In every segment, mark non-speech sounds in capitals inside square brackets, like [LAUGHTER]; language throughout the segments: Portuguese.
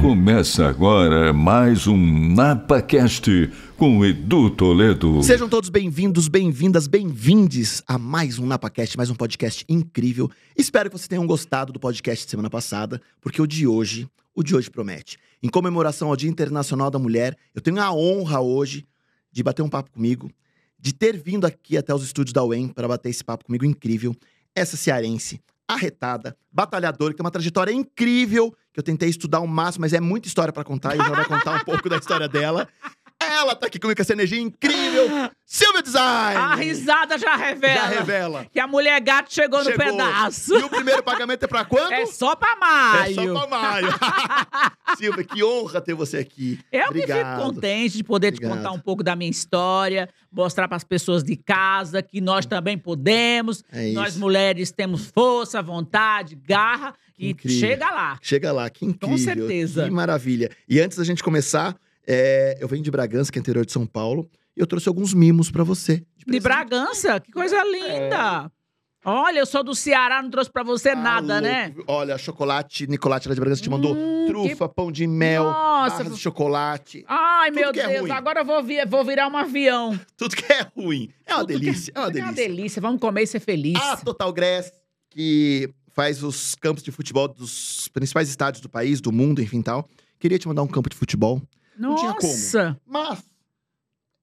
Começa agora mais um NapaCast com Edu Toledo. Sejam todos bem-vindos, bem-vindas, bem-vindes a mais um NapaCast, mais um podcast incrível. Espero que vocês tenham gostado do podcast de semana passada, porque o de hoje, o de hoje promete. Em comemoração ao Dia Internacional da Mulher, eu tenho a honra hoje de bater um papo comigo, de ter vindo aqui até os estúdios da UEM para bater esse papo comigo incrível. Essa cearense, arretada, batalhadora, que tem uma trajetória incrível, que eu tentei estudar o máximo, mas é muita história para contar, e ela vai contar um pouco da história dela. Ela tá aqui comigo com essa energia incrível. Silvia Design! A risada já revela. Já revela. Que a mulher gato chegou, no Chegou. pedaço. E o primeiro pagamento é pra quando? É só pra maio. É só pra maio. [LAUGHS] Silvia, que honra ter você aqui. Eu Obrigado. fico contente de poder te Obrigado. contar um pouco da minha história, mostrar para as pessoas de casa que nós também podemos. É isso. Nós mulheres temos força, vontade, garra e Incrível. chega lá. Chega lá, que incrível. certeza. Que maravilha. E antes da gente começar, é, eu venho de Bragança, que é interior de São Paulo, e eu trouxe alguns mimos pra você. De presente. Bragança, que coisa linda. Olha, eu sou do Ceará, não trouxe pra você Ah, nada, louco. né? Olha, chocolate, Nicolate lá de Bragança te mandou Hum, trufa, pão de mel, Nossa, de chocolate. Ai, meu que é Deus, ruim. agora eu vou, vi- vou virar um avião. [LAUGHS] Tudo que é ruim. É uma Tudo que- delícia, é uma tudo que delícia. delícia. Vamos comer e ser feliz. A Total Grass, que faz os campos de futebol dos principais estádios do país, do mundo, enfim tal. Queria te mandar um campo de futebol, não tinha como. Nossa, mas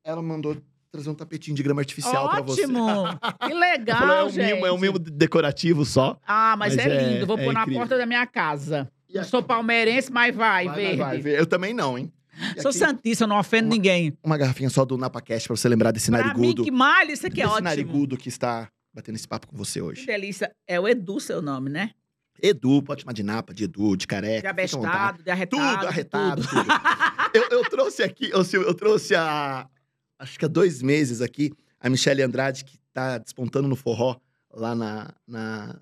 ela mandou trazer um tapetinho de grama artificial pra você. ótimo. [LAUGHS] Que legal, falou, é um gente. mimo, é um mimo decorativo só. Ah, mas, Mas é, é- lindo. Vou é pôr na incrível. porta da minha casa. E Não aqui? sou palmeirense, mas vai, Vai, vai, verde. vai, verde. Eu também não, hein? E Sou aqui, santista, não ofendo Uma- ninguém. Uma garrafinha só do NapaCast pra você lembrar desse Pra mim, narigudo. que malha, isso aqui é desse ótimo. narigudo que está batendo esse papo com você Que hoje. delícia. É o Edu seu nome, né? Edu, pode chamar de Napa, de Edu, de careca. De abestado, de arretado. Tudo arretado, tudo. tudo. eu, eu trouxe aqui, Silvio, eu trouxe há, acho que há dois meses aqui, a Michelle Andrade, que tá despontando no forró lá na, na-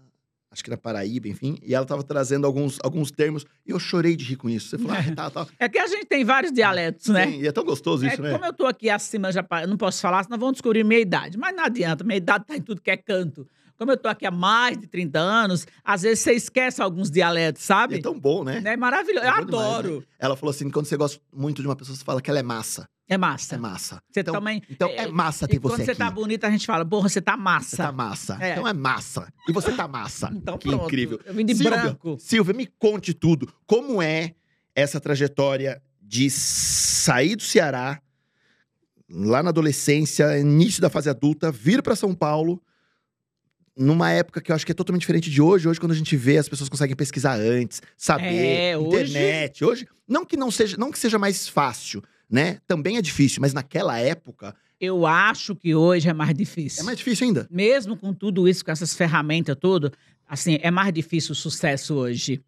acho que na Paraíba, enfim, e ela tava trazendo alguns, alguns termos, e eu chorei de rir com isso. Você falou, ah, tá, tá. É que a gente tem vários dialetos, né? Tem, e é tão gostoso É isso, né? como eu tô aqui acima, já eu não posso falar, senão vão descobrir minha idade. Mas não adianta, minha idade tá em tudo que é canto. Como eu tô aqui há mais de 30 anos, às vezes você esquece alguns dialetos, E sabe? é tão bom, né? É maravilhoso. É eu bom demais, adoro. Ela falou assim, quando você gosta muito de uma pessoa, você fala que ela é massa. É massa. É massa. Você então, também. então é massa ter e quando você você aqui. tá bonita, a gente fala, porra, você tá massa. Você tá massa. É. Então é massa. E você tá massa. [LAUGHS] Então que pronto. incrível. Eu vim de Silvia, branco. Silvia, me conte tudo. Como é essa trajetória de sair do Ceará, lá na adolescência, início da fase adulta, vir para São Paulo, numa época que eu acho que é totalmente diferente de hoje. Hoje, quando a gente vê, as pessoas conseguem pesquisar antes, saber, É, hoje- internet. Hoje, não que não seja, não que seja mais fácil, né? Também é difícil, mas naquela época Eu acho que hoje é mais difícil. é mais difícil ainda. Mesmo com tudo isso, com essas ferramentas, tudo, assim, é mais difícil o sucesso hoje.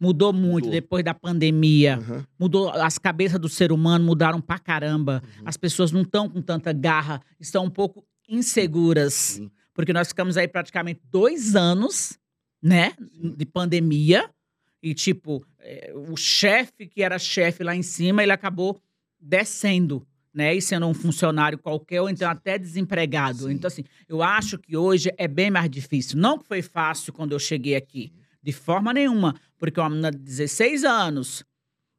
Mudou muito Mudou. depois da pandemia. Aham. Mudou, as cabeças do ser humano mudaram pra caramba. Uhum. As pessoas não estão com tanta garra, estão um pouco inseguras. Sim. Porque nós ficamos aí praticamente dois anos, né, de pandemia. E, tipo, eh, o chefe que era chefe lá em cima, ele acabou descendo, né? E sendo um funcionário qualquer, ou então até desempregado. Sim. Então, assim, eu acho que hoje é bem mais difícil. Não que foi fácil quando eu cheguei aqui, de forma nenhuma. Porque uma menina de 16 anos,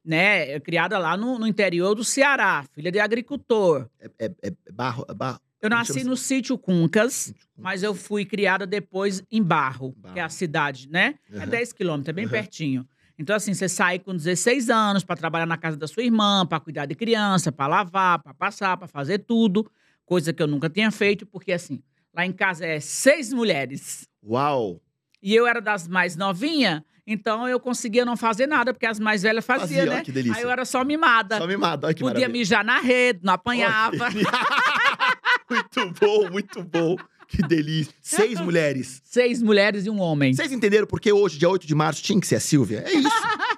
né, é criada lá no, no interior do Ceará, filha de agricultor. É, é- é barro, é barro. Eu nasci no sítio Cuncas, mas eu fui criada depois em Barro, Barro. que é a cidade, né? É Aham. 10 quilômetros, é bem Aham. pertinho. Então, assim, você sai com 16 anos para trabalhar na casa da sua irmã, para cuidar de criança, para lavar, para passar, para fazer tudo. Coisa que eu nunca tinha feito, porque, assim, lá em casa é seis mulheres. Uau! E eu era das mais novinhas, então eu conseguia não fazer nada, porque as mais velhas faziam, Fazia, né? olha que delícia. Aí eu era só mimada. Só mimado, olha que Podia maravilha. mijar na rede, não apanhava. Muito bom, muito bom. Que delícia. Seis mulheres. Seis mulheres e um homem. Vocês entenderam por que hoje, dia 8 de março, tinha que ser a Silvia? É isso.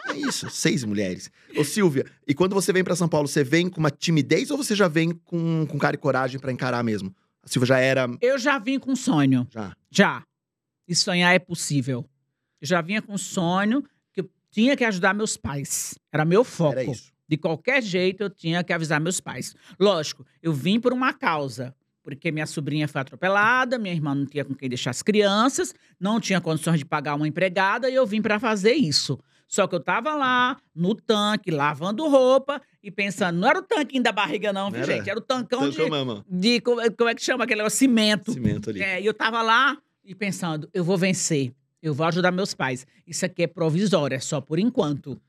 É isso. Seis mulheres. Ô, Silvia, e quando você vem pra São Paulo, você vem com uma timidez ou você já vem com, com cara e coragem pra encarar mesmo? A Silvia já era. Eu já vim com sonho. Já. Já. E sonhar é possível. Eu já vinha com sonho que eu tinha que ajudar meus pais. Era meu foco. Era isso. De qualquer jeito, eu tinha que avisar meus pais. Lógico, eu vim por uma causa. Porque minha sobrinha foi atropelada, minha irmã não tinha com quem deixar as crianças, não tinha condições de pagar uma empregada e eu vim para fazer isso. Só que eu tava lá, no tanque, lavando roupa e pensando, não era o tanquinho da barriga, não, viu, gente? Era o tancão de, Tancão de. Como é- como é que chama aquele negócio? Cimento. Cimento ali. É, e eu tava lá e pensando, eu vou vencer, eu vou ajudar meus pais. Isso aqui é provisório, é só por enquanto.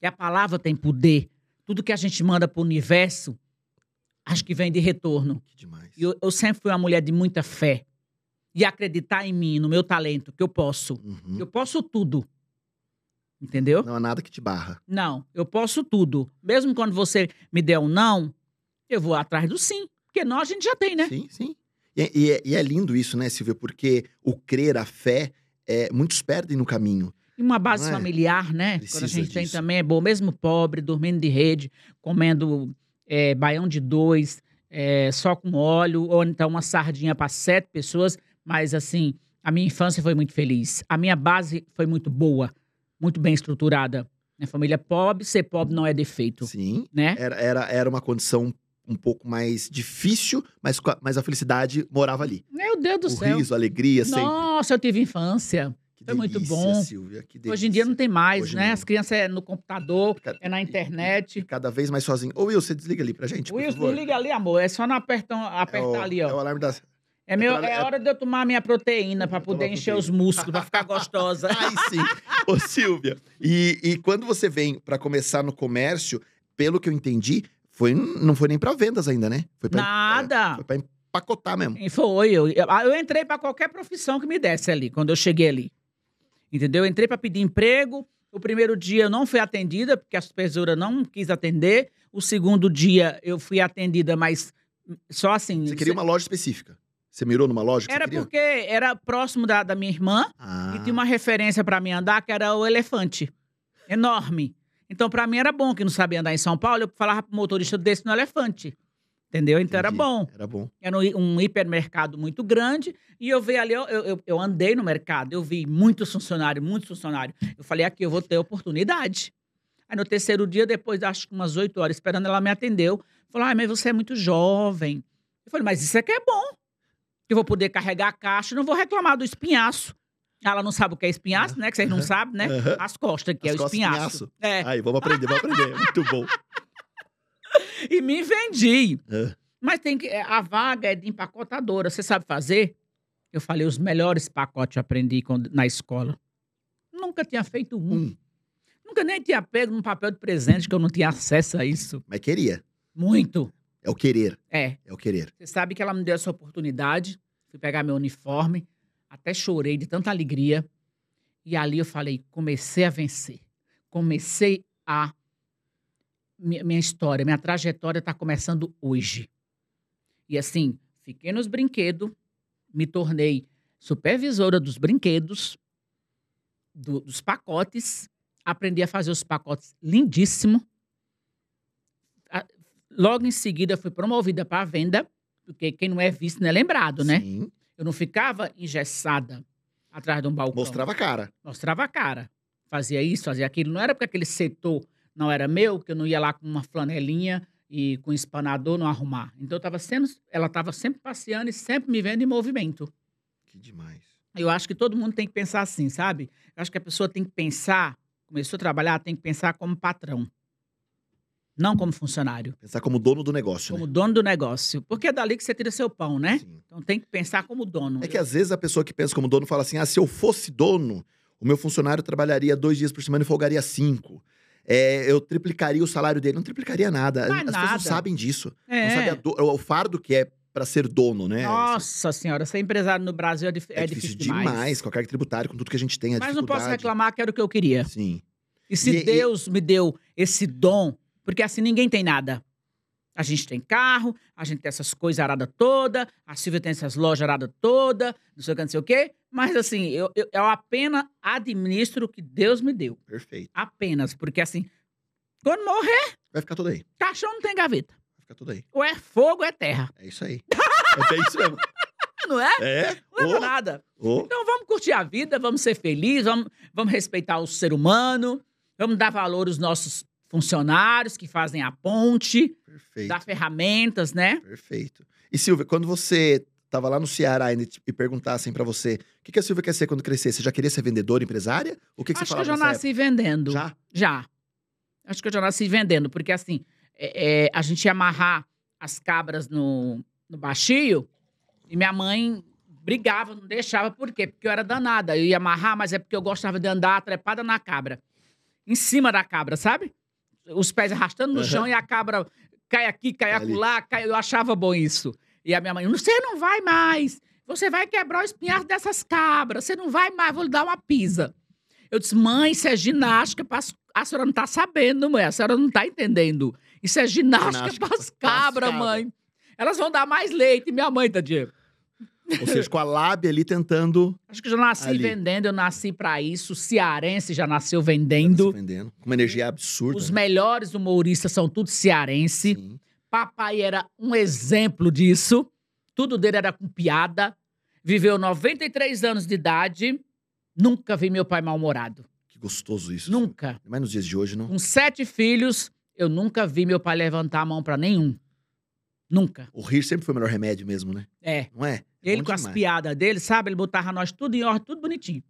E a palavra tem poder. Tudo que a gente manda pro universo, acho que vem de retorno. Que demais. E eu, eu sempre fui uma mulher de muita fé. E acreditar em mim, no meu talento, que eu posso. Uhum. Eu posso tudo. Entendeu? Não há nada que te barra. Não, eu posso tudo. Mesmo quando você me der um não, eu vou atrás do sim. Porque nós a gente já tem, né? Sim, sim. E, é- e e é lindo isso, né, Silvia? Porque o crer, a fé, é, muitos perdem no caminho. E uma base é? familiar, né? Precisa Quando a gente tem disso. também, é bom, mesmo pobre, dormindo de rede, comendo é, baião de dois, é, só com óleo, ou então uma sardinha para sete pessoas. Mas, assim, a minha infância foi muito feliz. A minha base foi muito boa, muito bem estruturada. Minha família é pobre, ser pobre não é defeito, Sim. né? Era, era, era uma condição um pouco mais difícil, mas, mas a felicidade morava ali. Meu Deus do o céu. riso, a alegria, sempre. Nossa, eu tive infância. Que foi muito delícia, bom. Silvia, Hoje em dia delícia. não tem mais, Hoje né? não. As crianças é no computador, Ca- é na e- internet. e Cada vez mais sozinho. Ô, Will, você desliga ali pra gente, por Wilson, favor. liga ali, amor. É só não apertar, É apertar o, ali, É o ó. alarme da... É, meu, pra- é é- hora de eu tomar minha proteína pra Tomar poder encher proteína. os músculos, pra ficar gostosa. [LAUGHS] Ai, sim. Ô, Silvia, e, e quando você vem pra começar no comércio, pelo que eu entendi, foi, não foi nem pra vendas ainda, né? Foi pra, Nada. é, foi pra empacotar mesmo. E foi, eu, eu, eu entrei pra qualquer profissão que me desse ali, quando eu cheguei ali. Entendeu? Eu entrei pra pedir emprego. O primeiro dia eu não fui atendida, porque a supervisora não quis atender. O segundo dia eu fui atendida, mas só assim. Você queria uma loja específica. Você mirou numa loja Era porque era próximo da, da minha irmã. Ah, E tinha uma referência pra mim andar, que era o elefante. Enorme. Então, pra mim era bom, que não sabia andar em São Paulo, eu falava pro motorista desse no elefante. Entendeu? Então era entendi. bom. Era bom. Era um, hi- hipermercado muito grande. E eu vi ali, eu, eu, eu andei no mercado, eu vi muitos funcionários, muitos funcionários. Eu falei, aqui eu vou ter oportunidade. Aí no terceiro dia, depois, acho que umas oito horas esperando, ela me atendeu. Falou, ai, mas você é muito jovem. Eu falei, mas isso aqui é bom. Eu vou poder carregar a caixa, não vou reclamar do espinhaço. Ela não sabe o que é espinhaço, né? Que vocês não sabem, né? As costas, que As é o costas, espinhaço. É. Aí, vamos aprender, vamos aprender. Muito bom. [LAUGHS] E me vendi. É. Mas tem que. A vaga é de empacotadora. Você sabe fazer? Eu falei, os melhores pacotes eu aprendi quando- na escola. Nunca tinha feito um. Um. Nunca nem tinha pego num papel de presente, que eu não tinha acesso a isso. Mas queria. Muito. É o querer. É. É o querer. Você sabe que ela me deu essa oportunidade. Fui pegar meu uniforme. Até chorei de tanta alegria. E ali eu falei, comecei a vencer. Comecei a. Minha, minha história, minha trajetória está começando hoje. E assim, fiquei nos brinquedos, me tornei supervisora dos brinquedos, do- dos pacotes, aprendi a fazer os pacotes lindíssimo. A- Logo em seguida, fui promovida para a venda, porque quem não é visto não é lembrado, né? Sim. Eu não ficava engessada atrás de um balcão. Mostrava a cara. Mostrava a cara. Fazia isso, fazia aquilo. Não era porque aquele setor não era meu, que eu não ia lá com uma flanelinha e com um espanador não arrumar. Então eu tava sendo, ela estava sempre passeando e sempre me vendo em movimento. Que demais. Eu acho que todo mundo tem que pensar assim, sabe? Eu acho que a pessoa tem que pensar, começou a trabalhar, tem que pensar como patrão. Não como funcionário, Pensar como dono do negócio, como né? dono do negócio. Porque é dali que você tira seu pão, né? Sim. Então tem que pensar como dono. É que às vezes a pessoa que pensa como dono fala assim: ah, se eu fosse dono, o meu funcionário trabalharia dois dias por semana e folgaria cinco. É, eu triplicaria o salário dele. Não triplicaria nada. Não é As pessoas não nada. sabem disso. Não É. sabem a do- o fardo que é pra ser dono, né? Nossa senhora, ser empresário no Brasil é, dif- é, é difícil, difícil, demais. com a carga tributária, com tudo que a gente tem, a Mas não posso reclamar que era o que eu queria. Sim. E se E- e- Deus me deu esse dom, porque assim ninguém tem nada. A gente tem carro, a gente tem essas coisas aradas toda, a Silvia tem essas lojas aradas toda, não sei o que, não sei o quê. Mas assim, eu, eu, eu apenas administro o que Deus me deu. Perfeito. Apenas. Porque assim, quando morrer, Vai ficar tudo aí. caixão não tem gaveta. Vai ficar tudo aí. Ou é fogo ou é terra. É isso aí. é isso mesmo. [LAUGHS] Não é? É? Não leva Ô, nada. ô. Então vamos curtir a vida, vamos ser felizes, vamos, vamos respeitar o ser humano, vamos dar valor aos nossos funcionários que fazem a ponte, Perfeito. dar ferramentas, né? Perfeito. E Silvia, quando você tava lá no Ceará ainda e perguntassem pra você o que, que a Silvia quer ser quando crescer, você já queria ser vendedora, empresária? O que, que Acho você que eu já nasci vendendo. época? Já? Já. Acho que eu já nasci vendendo, porque assim, é, é, a gente ia amarrar as cabras no, no baixio e minha mãe brigava, não deixava. Por quê? Porque eu era danada. Eu ia amarrar, mas é porque eu gostava de andar trepada na cabra. Em cima da cabra, sabe? Os pés arrastando no Aham. chão e a cabra cai aqui, cai Ali. acolá. Cai... Eu achava bom isso. E a minha mãe, você não vai mais. Você vai quebrar o espinhaço dessas cabras. Você não vai mais, vou lhe dar uma pisa. Eu disse, mãe, isso é ginástica. A senhora não tá sabendo, mãe. A senhora não tá entendendo. Isso é ginástica, Ginástica pras pras cabras, mãe. Elas vão dar mais leite. Minha mãe, tadinha. Ou seja, com a lábia ali tentando. Acho que eu já nasci Ali. vendendo, eu nasci pra isso. Cearense já nasceu vendendo. vendendo. Com uma energia absurda. Os né? melhores humoristas são tudo cearense. Sim. Papai era um exemplo disso. Tudo dele era com piada. Viveu 93 anos de idade. Nunca vi meu pai mal-humorado. Que gostoso isso. Nunca. Mas nos dias de hoje, não. Com sete filhos, eu nunca vi meu pai levantar a mão pra nenhum. Nunca. O rir sempre foi o melhor remédio mesmo, né? É. Não é? É Ele com as demais. piadas dele, sabe? Ele botava nós tudo em ordem, tudo bonitinho.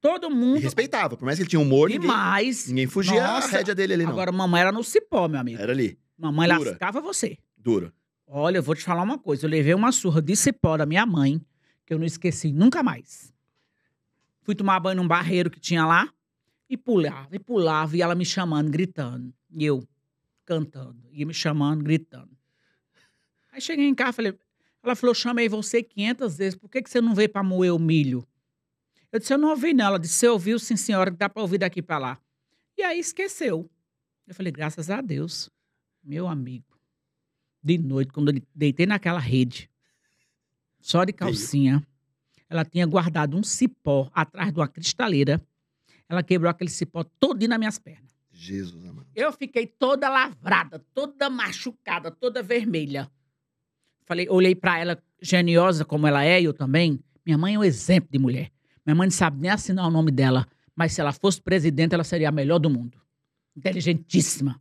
Todo E mundo. respeitava. Por mais que ele tinha humor, ninguém, Demais. ninguém fugia Nossa. a rédea dele ali, não. Agora, mamãe era no cipó, meu amigo. Era ali. Mamãe dura. lascava você. Duro. Olha, eu vou te falar uma coisa. Eu levei uma surra de cipó da minha mãe, que eu não esqueci nunca mais. Fui tomar banho num barreiro que tinha lá e pulava, e pulava, e ela me chamando, gritando. E eu cantando, e me chamando, gritando. Aí cheguei em casa, falei, ela falou, chamei você 500 vezes, por que, que você não veio para moer o milho? Eu disse, eu não ouvi não. Ela disse, você ouviu, sim senhora, que dá para ouvir daqui para lá. E aí esqueceu. Eu falei, graças a Deus, meu amigo. De noite, quando eu deitei naquela rede, só de calcinha, ela tinha guardado um cipó atrás de uma cristaleira. Ela quebrou aquele cipó todinho nas minhas pernas. Jesus, amado. Eu fiquei toda lavrada, toda machucada, toda vermelha. Falei, olhei pra ela, geniosa como ela é, e eu também. Minha mãe é um exemplo de mulher. Minha mãe não sabe nem assinar o nome dela, mas se ela fosse presidente, ela seria a melhor do mundo. Inteligentíssima,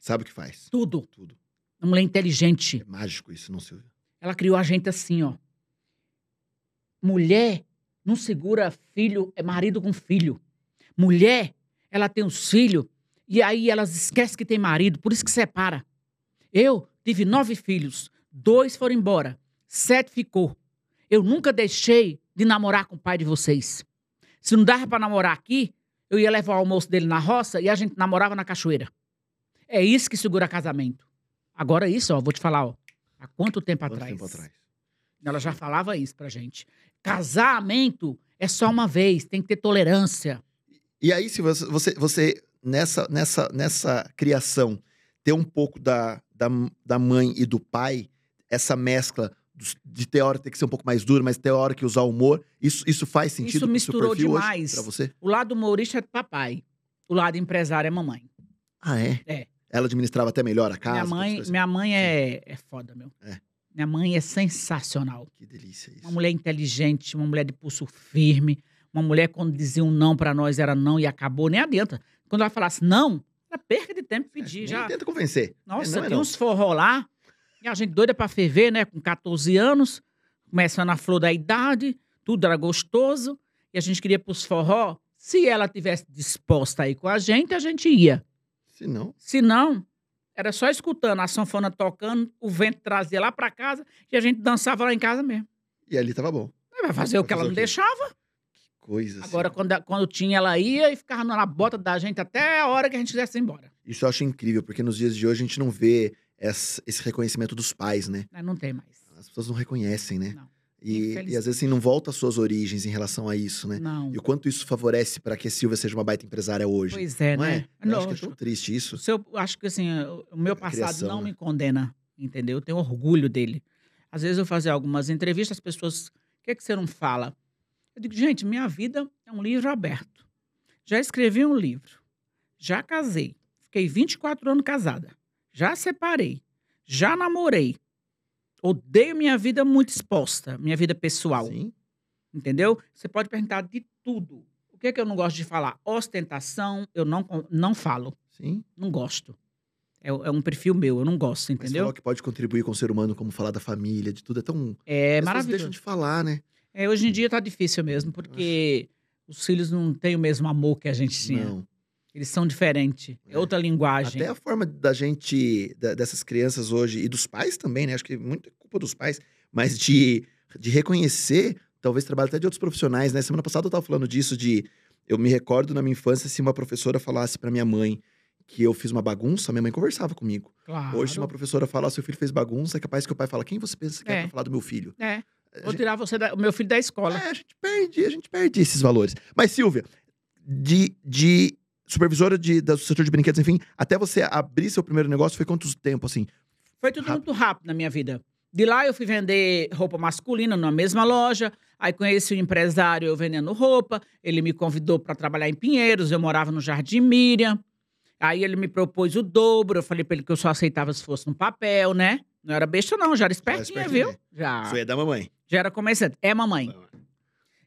Sabe o que faz? tudo. Tudo. Uma mulher inteligente. É mágico isso, não, Silvia? Ela criou a gente assim, ó. Mulher não segura filho, é marido com filho. Mulher, ela tem os filhos e aí elas esquecem que tem marido, por isso que separa. Eu tive nove filhos, dois foram embora, sete ficou. Eu nunca deixei de namorar com o pai de vocês. Se não dava para namorar aqui, eu ia levar o almoço dele na roça e a gente namorava na cachoeira. É isso que segura casamento. Agora isso, ó, vou te falar, ó. Há quanto tempo Quanto atrás? tempo atrás? Ela já falava isso pra gente. Casamento é só uma vez, tem que ter tolerância. E aí, se você, você, você nessa, nessa, nessa criação, ter um pouco da, da, da mãe e do pai, essa mescla de ter hora ter que ser um pouco mais duro, mas ter hora que usar humor, isso, isso faz sentido Isso misturou perfil hoje, demais. pra você? O lado humorista é do papai, o lado empresário é mamãe. Ah, é? É. Ela administrava até melhor a casa? minha mãe, minha mãe é, é foda, meu. É. Minha mãe é sensacional. Que delícia isso. Uma mulher inteligente, uma mulher de pulso firme, uma mulher quando dizia um não pra nós era não e acabou, nem adianta. Quando ela falasse não, era perca de tempo É, pedir. nem já, tenta convencer. Nossa, não, é tem não. uns forró lá. E a gente doida pra ferver, né? Com 14 anos, começando a flor da idade, tudo era gostoso. E a gente queria pros forró. Se ela tivesse disposta aí com a gente, a gente ia. Se não, Se não, era só escutando a sanfona tocando, o vento trazia lá pra casa e a gente dançava lá em casa mesmo. e ali tava bom. Vai fazer o que ela fazer não o deixava. Coisa Agora, assim. quando, quando tinha, ela ia e ficava na bota da gente até a hora que a gente quisesse ir embora. Isso eu acho incrível, porque nos dias de hoje a gente não vê essa- esse reconhecimento dos pais, né? Não tem mais. As pessoas não reconhecem, né? Não. E, e às vezes assim, não volta às suas origens em relação a isso, né? Não. E o quanto isso favorece para que a Silvia seja uma baita empresária hoje. Pois é, não né? é? Eu acho que é tão triste isso. O seu, acho que assim, o meu passado criação, não né? me condena, entendeu? Eu tenho orgulho dele. Às vezes eu fazia algumas entrevistas, as pessoas, o que, é que você não fala? Eu digo, gente, minha vida é um livro aberto. Já escrevi um livro, já casei, fiquei 24 anos casada, já separei, já namorei. Odeio minha vida muito exposta, minha vida pessoal. Sim. Entendeu? Você pode perguntar de tudo. O que é que eu não gosto de falar? Ostentação, eu não, não falo. Sim. Não gosto. É, é um perfil meu, eu não gosto, Mas entendeu? falou que pode contribuir com o ser humano, como falar da família, de tudo. É tão. É maravilhoso. deixam de falar, né? É, hoje em dia tá difícil mesmo, porque os filhos não têm o mesmo amor que a gente tinha. Não. Eles são diferentes. É É. outra linguagem. Até a forma da gente, da- dessas crianças hoje, e dos pais também, né? Acho que muito é culpa dos pais, mas de, de reconhecer, talvez trabalho até de outros profissionais, né? Semana passada eu tava falando disso, de. Eu me recordo na minha infância se uma professora falasse pra minha mãe que eu fiz uma bagunça, minha mãe conversava comigo. Claro. Hoje, se uma professora falar, seu filho fez bagunça, é capaz que o pai fala, quem você pensa que é, É. pra falar do meu filho? É. Vou gente- tirar você da- o meu filho da escola. É, a gente perde, a gente perde esses valores. Mas, Silvia, de, de supervisora de, do setor de brinquedos, enfim, até você abrir seu primeiro negócio, foi quanto tempo, assim? Foi tudo Rápido. muito rápido na minha vida. De lá eu fui vender roupa masculina na mesma loja. Aí conheci o empresário eu vendendo roupa. Ele me convidou para trabalhar em Pinheiros. Eu morava no Jardim Miriam. Aí ele me propôs o dobro. Eu falei para ele que eu só aceitava se fosse no papel, né? Não era besta, não. Já era espertinha, espertinha. viu? Já. É da mamãe. Já era comerciante. É, mamãe.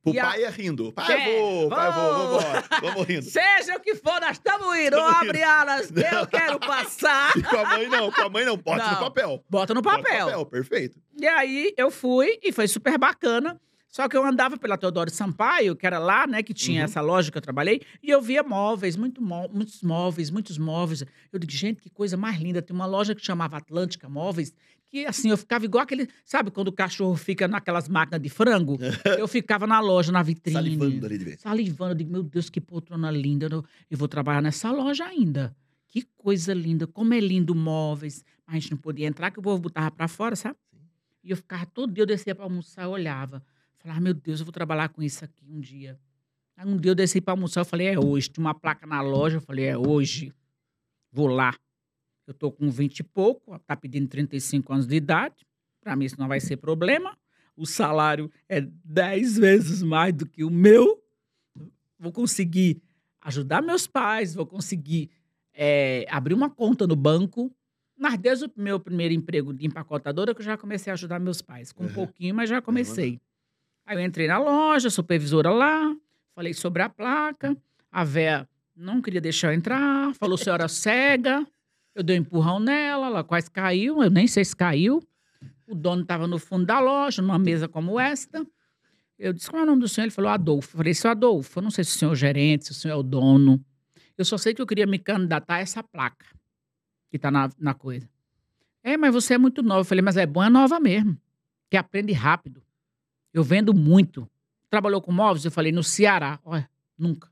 O pai é rindo. Pai, É, vou, pai, vou, vou. vamos rindo. Seja o que for, nós estamos indo. Tamo abre alas. Eu quero passar. [LAUGHS] E com a mãe não, com a mãe não, bota no Não. papel. Bota no Bota no papel. papel, perfeito. E aí eu fui e foi super bacana. Só que eu andava pela Teodoro Sampaio, que era lá, né, que tinha Uhum. essa loja que eu trabalhei, e eu via móveis, muito mó- muitos móveis, muitos móveis. Eu digo, gente, que coisa mais linda. Tem uma loja que chamava Atlântica Móveis, que assim, eu ficava igual aquele. Sabe quando o cachorro fica naquelas máquinas de frango? [LAUGHS] eu ficava na loja, na vitrine. Salivando ali de vez. Salivando. Eu digo, meu Deus, que poltrona linda. Eu, eu vou trabalhar nessa loja ainda. Que coisa linda. Como é lindo móveis. Mas a gente não podia entrar, que o povo botava pra fora, sabe? E eu ficava todo dia, eu descia pra almoçar, eu olhava. Falava, meu Deus, eu vou trabalhar com isso aqui um dia. Aí um dia eu desci pra almoçar, eu falei, é hoje. Tinha uma placa na loja, eu falei, é hoje. Vou lá. Eu tô com 20 e pouco, tá pedindo 35 anos de idade. Pra mim isso não vai ser problema. O salário é 10 vezes mais do que o meu. Vou conseguir ajudar meus pais, vou conseguir é, abrir uma conta no banco. Mas desde o meu primeiro emprego de empacotadora que eu já comecei a ajudar meus pais. Com um Uhum. pouquinho, mas já comecei. Aí eu entrei na loja, supervisora lá, falei sobre a placa. A véia não queria deixar eu entrar, falou senhora cega. Eu dei um empurrão nela, ela quase caiu, eu nem sei se caiu. O dono estava no fundo da loja, numa mesa como esta. Eu disse, qual é o nome do senhor? Ele falou, Adolfo. Eu falei, seu Adolfo, eu não sei se o senhor é o gerente, se o senhor é o dono. Eu só sei que eu queria me candidatar a essa placa que está na, na coisa. É, mas você é muito nova. Eu falei, mas é bom, é nova mesmo. Que aprende rápido. Eu vendo muito. Trabalhou com móveis? Eu falei, no Ceará. Olha, nunca.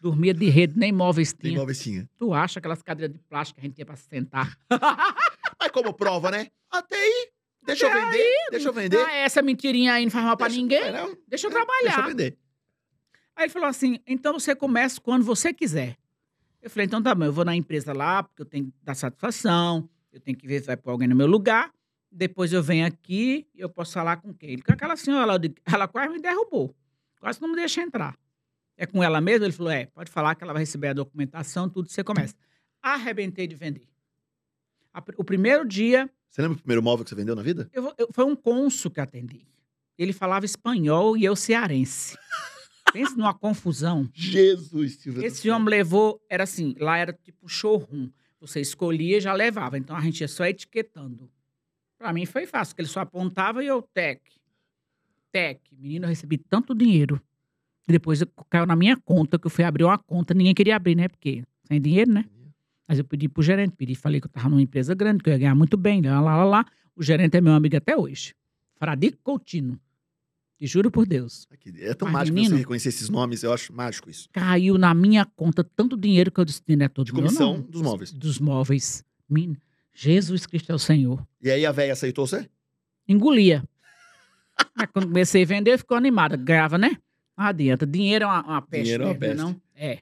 Dormia de rede, nem móveis tinha. móveis tinha. Tu acha aquelas cadeiras de plástico que a gente tinha pra sentar? [LAUGHS] Mas como prova, né? Até aí. Deixa eu vender, deixa eu vender. Ah, essa mentirinha aí não faz mal pra Deixa- ninguém. É, não, Deixa eu é, Deixa eu trabalhar. vender. Aí ele falou assim: então você começa quando você quiser. Eu falei: então tá bom, eu vou na empresa lá, porque eu tenho que dar satisfação, eu tenho que ver se vai pôr alguém no meu lugar. Depois eu venho aqui e eu posso falar com quem? Ele, com aquela senhora, digo, ela quase me derrubou. Quase não me deixa entrar. É com ela mesmo? Ele falou: é, pode falar que ela vai receber a documentação, tudo, você começa. Arrebentei de vender. A o primeiro dia, Você lembra o primeiro móvel que você vendeu na vida? eu, eu- foi um cônsul que atendi. Ele falava espanhol e eu cearense. Pensa numa confusão. Jesus, Silvia. do Esse homem levou, era assim, lá era tipo showroom. Você escolhia e já levava. Então a gente ia só etiquetando. Pra mim foi fácil, porque ele só apontava e eu, tec. Tec. Menino, eu recebi tanto dinheiro. Depois caiu na minha conta, que eu fui abrir uma conta, ninguém queria abrir, né? Porque sem dinheiro, né? Mas eu pedi pro gerente, pedi, falei que eu tava numa empresa grande, que eu ia ganhar muito bem, lá, lá, lá, lá. O gerente é meu amigo até hoje. Fradico Coutinho. E juro por Deus. Aqui, É tão Mas, mágico menino- você reconhecer esses nomes, eu acho mágico isso. caiu na minha conta tanto dinheiro que eu disse, não é todo De meu, comissão não. dos móveis. Dos móveis. Min- Jesus Cristo é o Senhor. E aí a véia aceitou você? Engolia. [LAUGHS] Mas quando comecei a vender, ficou animada. Ganhava, né? Não adianta. Dinheiro é uma, uma peste. Dinheiro é uma mesmo, peste. Não? É.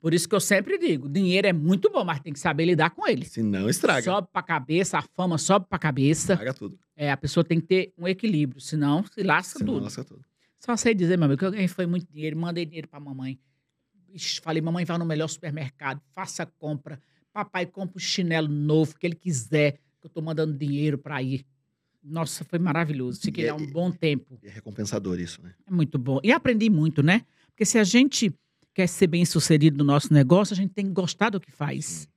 Por isso que eu sempre digo, dinheiro é muito bom, mas tem que saber lidar com ele. Se não, estraga. Sobe pra cabeça, a fama sobe pra cabeça. Estraga tudo. É, a pessoa tem que ter um equilíbrio, senão se lasca Senão tudo. lasca tudo. Só sei dizer, meu amigo, que eu ganhei foi muito dinheiro, mandei dinheiro pra mamãe. Ixi, falei, mamãe, vai no melhor supermercado, faça compra. Papai compra o chinelo novo que ele quiser, que eu tô mandando dinheiro pra ir. Nossa, foi maravilhoso. Fiquei lá é- um bom tempo. É recompensador isso, né? É muito bom. E aprendi muito, né? Porque se a gente quer ser bem sucedido no nosso negócio, a gente tem que gostar do que faz.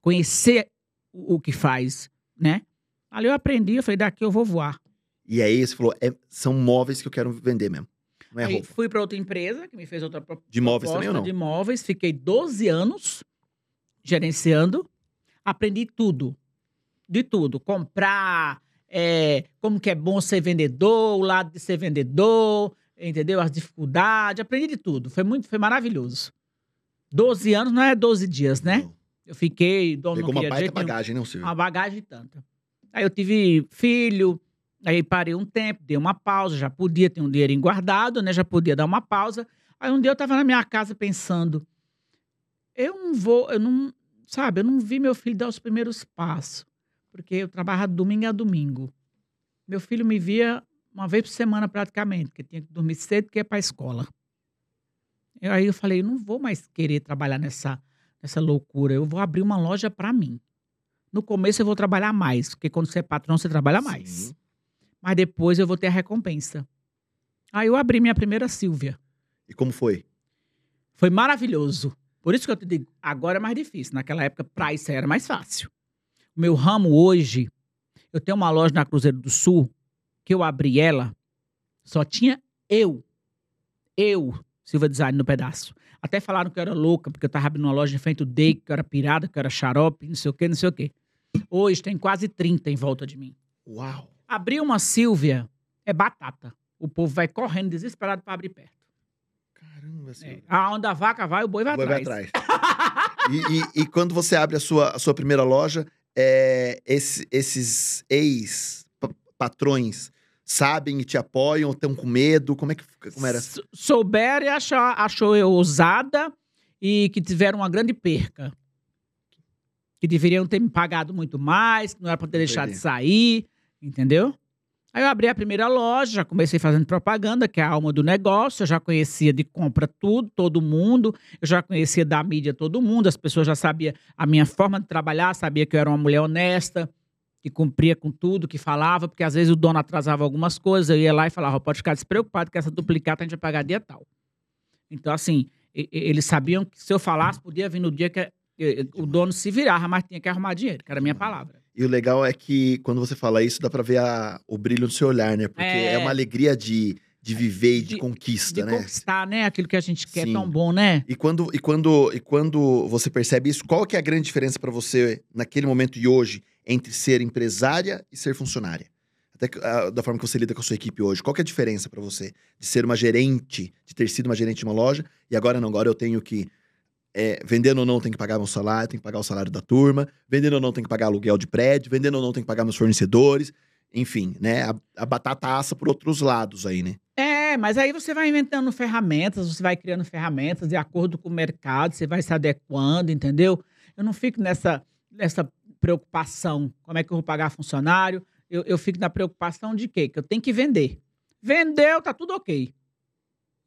Conhecer o, o que faz, né? Ali eu aprendi, eu falei, daqui eu vou voar. E aí você falou, é, são móveis que eu quero vender mesmo. Não é Aí roupa. fui para outra empresa que me fez outra pro- De móveis também ou proposta não? de imóveis. Fiquei 12 anos gerenciando. Aprendi tudo. De tudo. Comprar, é, como que é bom ser vendedor, o lado de ser vendedor, entendeu? As dificuldades. Aprendi de tudo. Foi muito, foi maravilhoso. 12 anos não é 12 dias, né? Não. Eu fiquei, dono Pegou uma baita bagagem, não, Silvio? Uma bagagem tanta. Aí eu tive filho, aí parei um tempo, dei uma pausa, já podia ter um dinheirinho guardado, né? Já podia dar uma pausa. Aí um dia eu tava na minha casa pensando, eu não vou, eu não, sabe, eu não vi meu filho dar os primeiros passos, porque eu trabalhava domingo a domingo. Meu filho me via uma vez por semana praticamente, porque tinha que dormir cedo porque ia para a escola. Eu- aí eu falei, eu não vou mais querer trabalhar nessa, nessa loucura, eu vou abrir uma loja para mim. No começo eu vou trabalhar mais, porque quando você é patrão você trabalha mais. Sim. Mas depois eu vou ter a recompensa. Aí eu abri minha primeira Silvia. E como foi? Foi maravilhoso. Por isso que eu te digo, agora é mais difícil. Naquela época, pra isso era mais fácil. O meu ramo hoje, eu tenho uma loja na Cruzeiro do Sul, que eu abri ela, só tinha eu. Eu, Silva Design, no pedaço. Até falaram que eu era louca, porque eu tava abrindo uma loja em frente ao Day, que eu era pirada, que eu era xarope, não sei o quê, não sei o quê. Hoje tem quase 30 em volta de mim. Uau! Abrir uma Silvia é batata. O povo vai correndo desesperado para abrir perto. Caramba, É. Silvio. Aonde a vaca vai, o boi vai Vai, vai atrás. atrás. e, e- e quando você abre a sua, a sua primeira loja, é, esse- esses ex-patrões sabem e te apoiam, ou estão com medo? Como é que como era? S- Souberam e achou, achou eu ousada e que tiveram uma grande perca. Que deveriam ter me pagado muito mais, que não era para ter deixado de sair, entendeu? Aí eu abri a primeira loja, já comecei fazendo propaganda, que é a alma do negócio. Eu já conhecia de compra tudo, todo mundo. Eu já conhecia da mídia todo mundo. As pessoas já sabiam a minha forma de trabalhar, sabia que eu era uma mulher honesta, que cumpria com tudo, que falava, porque às vezes o dono atrasava algumas coisas, eu ia lá e falava, pode ficar despreocupado que essa duplicata a gente vai pagar dia tal. Então, assim, eles sabiam que se eu falasse, podia vir no dia que eh, o dono se virava, mas tinha que arrumar dinheiro, que era a minha palavra. E o legal é que quando você fala isso, dá pra ver a- o brilho no seu olhar, né? Porque é, É. uma alegria de, de viver e de, De- conquista, De né? conquistar, né? Aquilo que a gente quer Sim. tão bom, né? E quando, e, quando, e quando você percebe isso, qual que é a grande diferença pra você naquele momento e hoje entre ser empresária e ser funcionária? Até ah, da forma que você lida com a sua equipe hoje. Qual que é a diferença pra você de ser uma gerente, de ter sido uma gerente de uma loja e agora não, agora eu tenho que é, vendendo ou não, tem que pagar meu salário, tem que pagar o salário da turma, vendendo ou não, tem que pagar aluguel de prédio, vendendo ou não, tem que pagar meus fornecedores, enfim, né? A, a batata assa por outros lados aí, né? É, mas aí você vai inventando ferramentas, você vai criando ferramentas de acordo com o mercado, você vai se adequando, entendeu? Eu não fico nessa, nessa preocupação, como é que eu vou pagar funcionário? Eu, eu fico na preocupação de quê? Que eu tenho que vender. Vendeu, tá tudo ok.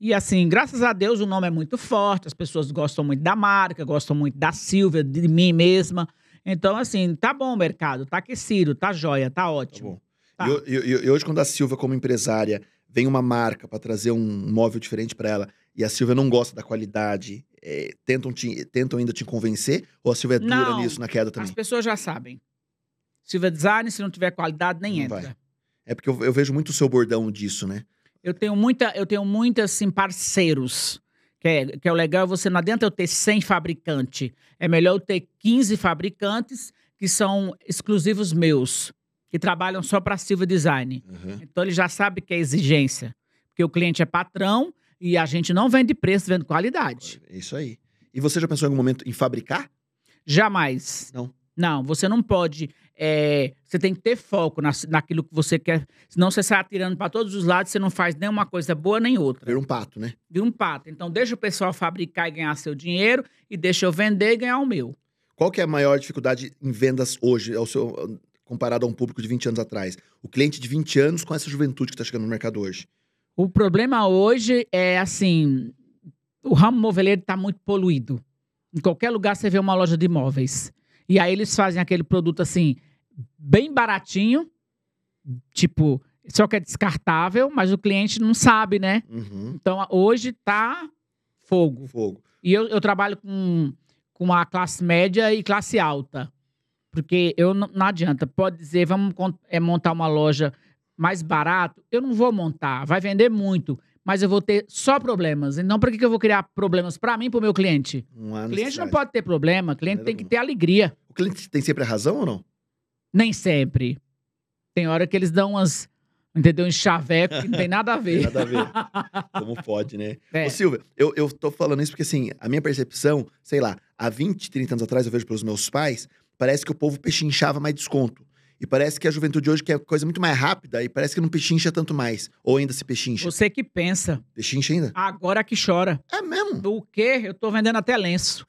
E assim, graças a Deus o nome é muito forte, as pessoas gostam muito da marca, gostam muito da Silvia, de mim mesma. Então, assim, tá bom o mercado, tá aquecido, tá jóia, tá Tá ótimo. bom. Tá. E, e- e- hoje, quando a Silvia, como empresária, vem uma marca pra trazer um móvel diferente pra ela e a Silvia não gosta da qualidade, é, tentam, te- tentam ainda te convencer? Ou a Silvia é dura Não, nisso na queda As também? pessoas já sabem. Silvia Design, se não tiver qualidade, nem Não entra. vai. É porque eu, eu vejo muito o seu bordão disso, né? Eu tenho muita, eu tenho muitas assim, parceiros. Que é, que é o legal, você não adianta eu ter 100 fabricantes. É melhor eu ter 15 fabricantes que são exclusivos meus, que trabalham só para Silva Design. Uhum. Então ele já sabe que é exigência. Porque o cliente é patrão e a gente não vende preço, vende qualidade. É isso aí. E você já pensou em algum momento em fabricar? Jamais. Não. Não, você não pode. É, você tem que ter foco nas- naquilo que você quer. Senão você sai atirando para todos os lados, você não faz nenhuma coisa boa nem outra. Ver um pato, né? Vira um pato. Então, deixa o pessoal fabricar e ganhar seu dinheiro e deixa eu vender e ganhar o meu. Qual que é a maior dificuldade em vendas hoje, ao seu, comparado a um público de 20 anos atrás? O cliente de 20 anos com essa juventude que está chegando no mercado hoje. O problema hoje é assim: o ramo moveleiro está muito poluído. Em qualquer lugar você vê uma loja de imóveis. E aí eles fazem aquele produto assim, bem baratinho, tipo, só que é descartável, mas o cliente não sabe, né? Uhum. Então hoje tá fogo. Fogo. E eu, eu trabalho com, com a classe média e classe alta. Porque eu não, não adianta. Pode dizer, vamos é, montar uma loja mais barato. Eu não vou montar, vai vender muito. Mas eu vou ter só problemas. Então, por que, que eu vou criar problemas para mim e para o meu cliente? Não cliente não pode ter problema, o cliente tem que ter alegria. O cliente tem sempre a razão ou não? Nem sempre. Tem hora que eles dão umas, entendeu? Um chaveco que não tem nada a [LAUGHS] ver. nada a ver. [LAUGHS] Como pode, né? É. Ô, Silvia, eu, eu tô falando isso porque, assim, a minha percepção, sei lá, há 20, 30 anos atrás, eu vejo pelos meus pais, parece que o povo pechinchava mais desconto. E parece que a juventude hoje quer coisa muito mais rápida e parece que não pechincha tanto mais. Ou ainda se pechincha. Você que pensa, Pechincha ainda? agora que chora. É mesmo. O quê? Eu tô vendendo até lenço.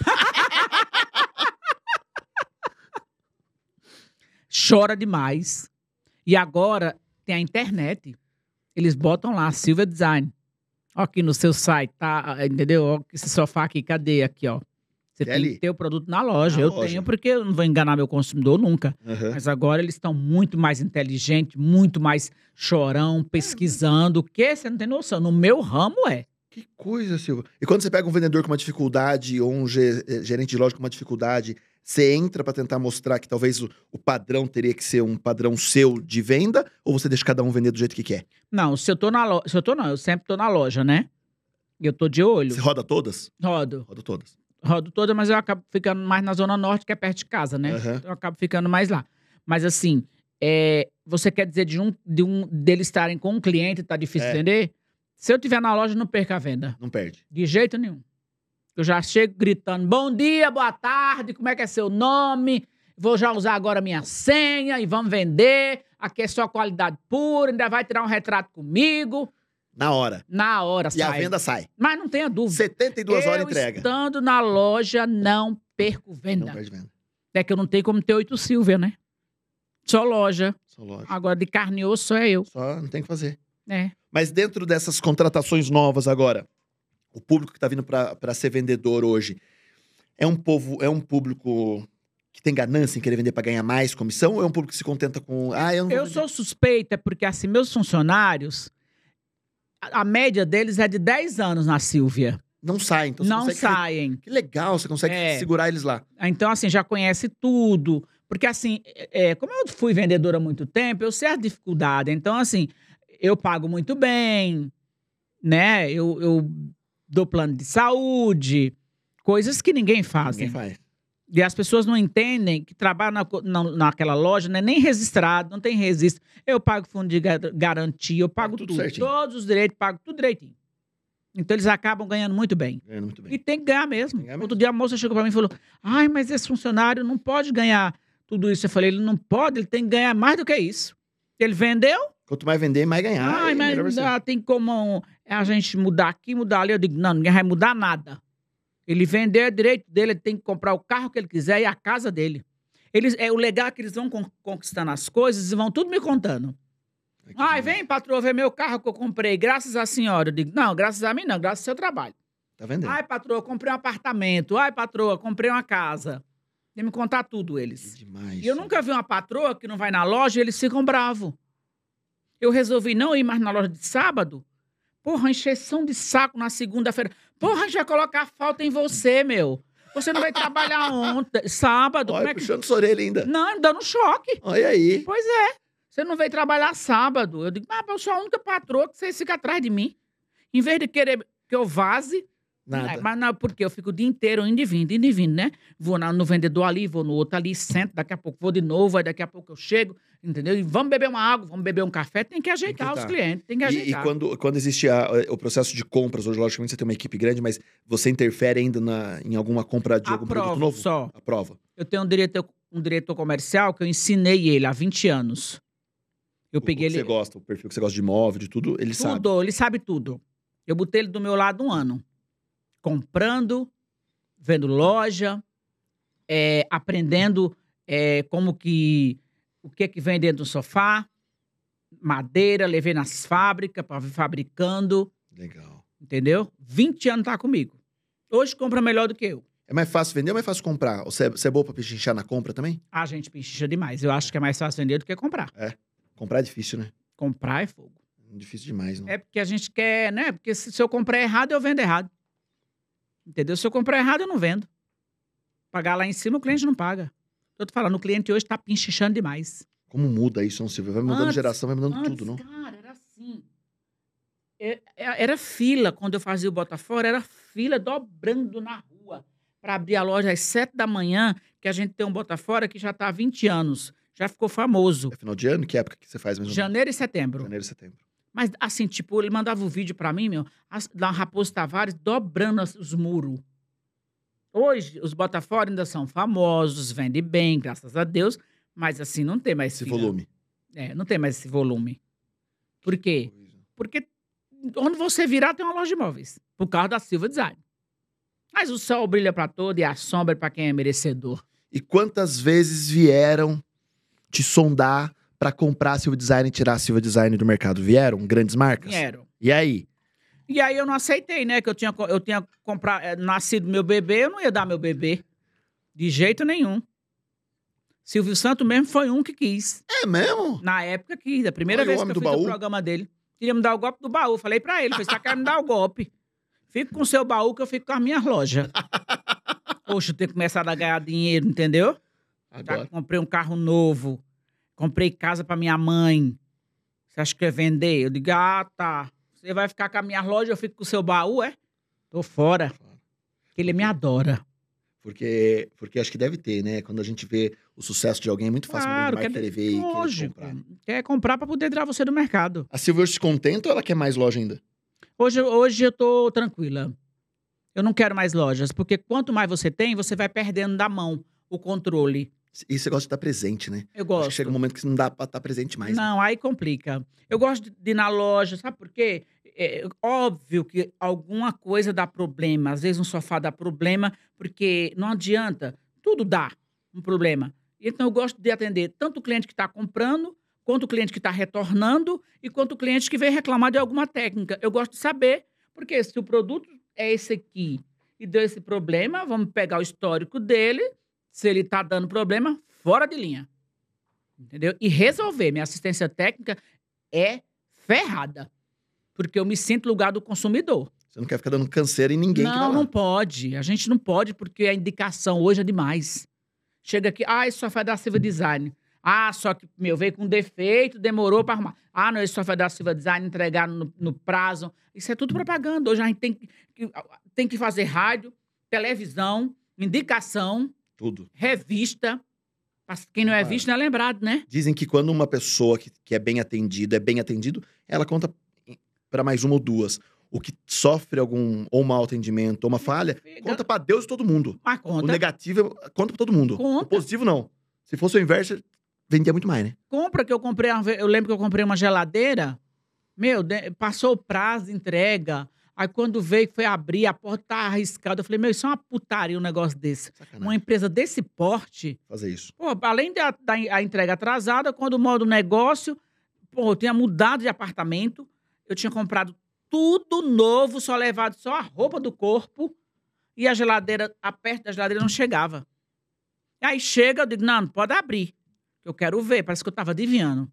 [LAUGHS] Chora demais. E agora tem a internet. Eles botam lá, Silvia Design. Ó, aqui no seu site, tá? Entendeu? Ó, esse sofá aqui, cadê? Aqui, ó. Você Tem tem que ter o produto na loja. Na eu loja. tenho, porque eu não vou enganar meu consumidor nunca. Aham. Mas agora eles estão muito mais inteligentes, muito mais chorão, pesquisando. O que? Você não tem noção. No meu ramo é. Que coisa, Silvia. E quando você pega um vendedor com uma dificuldade ou um eh, gerente de loja com uma dificuldade, você entra pra tentar mostrar que talvez o, o padrão teria que ser um padrão seu de venda ou você deixa cada um vender do jeito que quer? Não, se eu tô na loja. Se eu tô, não, eu sempre tô na loja, né? Eu tô de olho. Você roda todas? Rodo. Roda todas. Rodo toda, mas eu acabo ficando mais na Zona Norte, que é perto de casa, né? Aham. Então eu acabo ficando mais lá. Mas assim, é, você quer dizer de um, de um deles estarem com um cliente, tá difícil É. vender? Se eu tiver na loja, não perca a venda. Não perde. De jeito nenhum. Eu já chego gritando: bom dia, boa tarde, como é que é seu nome? Vou já usar agora minha senha e vamos vender. Aqui é só qualidade pura, ainda vai tirar um retrato comigo. Na hora. Na hora, E a sai. venda sai. Mas não tenha dúvida. 72 eu horas entrega. estando na loja, não perco venda. Não perde venda. É que eu não tenho como ter oito Silvia, né? Só loja. Só loja. Agora, de carne e osso, só é eu. Só não tem o que fazer. É. Mas dentro dessas contratações novas agora, o público que tá vindo para ser vendedor hoje é um povo, é um público que tem ganância em querer vender para ganhar mais comissão ou é um público que se contenta com, ah, eu não Eu vender. sou suspeita porque, assim, meus funcionários, a, média deles é de 10 anos na Silvia. não sai, então não consegue saem. Que legal, você consegue É. segurar eles lá. Então, assim, já conhece tudo. Porque, assim, é, como eu fui vendedora há muito tempo, eu sei a dificuldade. Então, assim, eu pago muito bem, né? Eu, eu dou plano de saúde, coisas que ninguém faz. Ninguém faz. E as pessoas não entendem que trabalhar na, na- naquela loja não é nem registrado, não tem registro. Eu pago fundo de ga- garantia, eu pago tudo tudo. certinho. Todos os direitos, pago tudo direitinho. Então eles acabam ganhando muito bem. Ganhando muito bem. E tem que ganhar mesmo. Que ganhar Outro dia a moça chegou pra mim e falou: Ai, mas esse funcionário não pode ganhar tudo isso. Eu falei: ele não pode, ele tem que ganhar mais do que isso. Ele vendeu? Quanto mais vender, mais ganhar. Ai, e mas dá, tem como a gente mudar aqui, mudar ali. Eu digo: não, ninguém vai mudar nada. Ele vendeu é direito dele, ele tem que comprar o carro que ele quiser e a casa dele. Eles, é o legal é que eles vão con- conquistando as coisas e vão tudo me contando. Que Ai, vem, patroa, ver meu carro que eu comprei, graças à senhora. Eu digo, não, graças a mim não, graças ao seu trabalho. Tá vendendo. Ai, patroa, comprei um apartamento. Ai, patroa, comprei uma casa. Tem me contar tudo Que eles. demais. E eu nunca vi uma patroa que não vai na loja e eles ficam bravos. Eu resolvi não ir mais na loja de sábado. Porra, encheção de saco na segunda-feira. Porra, vai colocar falta em você, meu. Você não vai trabalhar [LAUGHS] ontem, sábado. Olha, como é que... puxando sua orelha ainda. Não, dando choque. Olha aí. Pois é. Você não veio trabalhar sábado. Eu digo, mas eu sou a única patroa que vocês ficam atrás de mim. Em vez de querer que eu vaze, Nada. é, mas não, porque eu fico o dia inteiro indo e vindo, indo e vindo, né? Vou na- no vendedor ali, vou no outro ali, sento, daqui a pouco vou de novo, aí daqui a pouco eu chego, entendeu? E vamos beber uma água, vamos beber um café, tem que ajeitar os ajeitar. clientes, tem que E, e ajeitar. quando, quando existe a- o processo de compras, hoje, logicamente, você tem uma equipe grande, mas você interfere ainda na- em alguma compra de algum produto Aprovo novo? só. A prova. Eu tenho um diretor, um diretor comercial que eu ensinei ele há 20 anos. Eu O- peguei o que ele. você gosta, o perfil que você gosta de imóvel, de tudo, ele sabe. Tudo, ele sabe tudo. Eu botei ele do meu lado um ano. Comprando, vendo loja, é, aprendendo é, como que. O que que vem dentro do sofá, madeira, levei nas fábricas para vir fabricando, Legal. entendeu? 20 anos tá comigo. Hoje compra melhor do que eu. É mais fácil vender ou mais fácil comprar? Você é, você é boa pra pechinchar na compra também? A gente pinchicha demais. Eu acho que é mais fácil vender do que comprar. Comprar é difícil, né? Comprar é fogo. Difícil demais, não? É porque a gente quer, né? Porque se, se eu comprar errado, eu vendo errado. Entendeu? Se eu comprar errado, eu não vendo. Pagar lá em cima, o cliente não paga. Eu tô falando, o cliente hoje tá pinchichando demais. Como muda isso, não, Silvio? Vai mudando Antes- geração, vai mudando Antes, tudo, não? Cara, era assim. É- é- Era fila, quando eu fazia o Botafora, era fila dobrando na rua para abrir a loja às sete da manhã, que a gente tem um Botafora que já está há 20 anos. Já ficou famoso. É final de ano? Que época que você faz mesmo? Janeiro e setembro. Janeiro e setembro. Mas, assim, tipo, ele mandava o vídeo para mim, meu, da Raposo Tavares dobrando os muros. Hoje, os Botafora ainda são famosos, vendem bem, graças a Deus, mas, assim, não tem mais Esse fila. volume. É, não tem mais esse volume. Por quê? Porque onde você virar tem uma loja de imóveis. Por causa da Silva Design. Mas o sol brilha para todo e a sombra para quem é merecedor. E quantas vezes vieram te sondar pra comprar a Silva Design e tirar a Silva Design do mercado? Vieram? Grandes marcas? Vieram. E aí? E aí eu não aceitei, né? Que eu tinha, eu tinha comprado, eh, nascido meu bebê, eu não ia dar meu bebê. De jeito nenhum. Silvio Santo mesmo foi um que quis. É mesmo? Na época quis. A primeira o vez que eu fiz baú. o programa dele. Queria me dar o golpe do baú. Falei pra ele, falei, você tá querendo me dar o golpe. Fico com o seu baú que eu fico com as minhas lojas. [LAUGHS] Poxa, eu tenho começado a ganhar dinheiro, entendeu? Já Agora. comprei um carro novo. Comprei casa pra minha mãe. Você acha que quer vender? Eu digo, ah, tá. Você vai ficar com a minha loja, eu fico com o seu baú, é? Tô fora. Porque ele me adora. Porque, porque acho que deve ter, né? Quando a gente vê o sucesso de alguém, é muito fácil Claro, quer, querer ver e querer lógico. comprar. Quer comprar pra poder tirar você do mercado. A Silvia hoje se contenta ou ela quer mais loja ainda? Hoje, hoje eu tô tranquila. Eu não quero mais lojas, porque quanto mais você tem, você vai perdendo da mão o controle. E você gosta de estar presente, né? Eu Acho gosto. que chega um momento que não dá pra estar presente mais. né? Não, aí complica. Eu gosto de ir na loja, sabe por quê? É óbvio que alguma coisa dá problema. Às vezes um sofá dá problema, porque não adianta. Tudo dá um problema. Então eu gosto de atender tanto o cliente que está comprando, quanto o cliente que está retornando e quanto o cliente que vem reclamar de alguma técnica. Eu gosto de saber, porque se o produto é esse aqui e deu esse problema, vamos pegar o histórico dele, se ele está dando problema, fora de linha. Entendeu? E resolver. Minha assistência técnica é ferrada. Porque eu me sinto no lugar do consumidor. Você não quer ficar dando canseira em ninguém não, não pode. A gente não pode, porque a indicação hoje é demais. Chega aqui, ah, esse sofá é da Silva Design. Ah, só que, meu, veio com defeito, demorou para arrumar. Ah, não, esse sofá é da Silva Design, entregar no, no prazo. Isso é tudo propaganda. Hoje a gente tem que, tem que fazer rádio, televisão, indicação, Tudo. revista. Quem não é visto não é lembrado, né? Dizem que quando uma pessoa que, que é bem atendida é bem atendido, ela conta pra mais uma ou duas. O que sofre algum ou mau atendimento ou uma falha, conta pra Deus e todo mundo. Mas O conta. negativo conta pra todo mundo. Conta. O positivo não. Se fosse o inverso, vendia muito mais, né? compra que eu comprei, eu lembro que eu comprei uma geladeira, meu, passou o prazo de entrega, aí quando veio foi abrir, a porta tá arriscada, eu falei, meu, isso é uma putaria um negócio desse. Sacanagem Uma empresa desse porte, fazer isso. pô, além da, da entrega atrasada, quando modo negócio, pô, eu tinha mudado de apartamento, eu tinha comprado tudo novo, só levado só a roupa do corpo, e a geladeira, a perto da geladeira não chegava. Aí chega, eu digo, não, não pode abrir. que Eu quero ver, parece que eu estava adivinhando.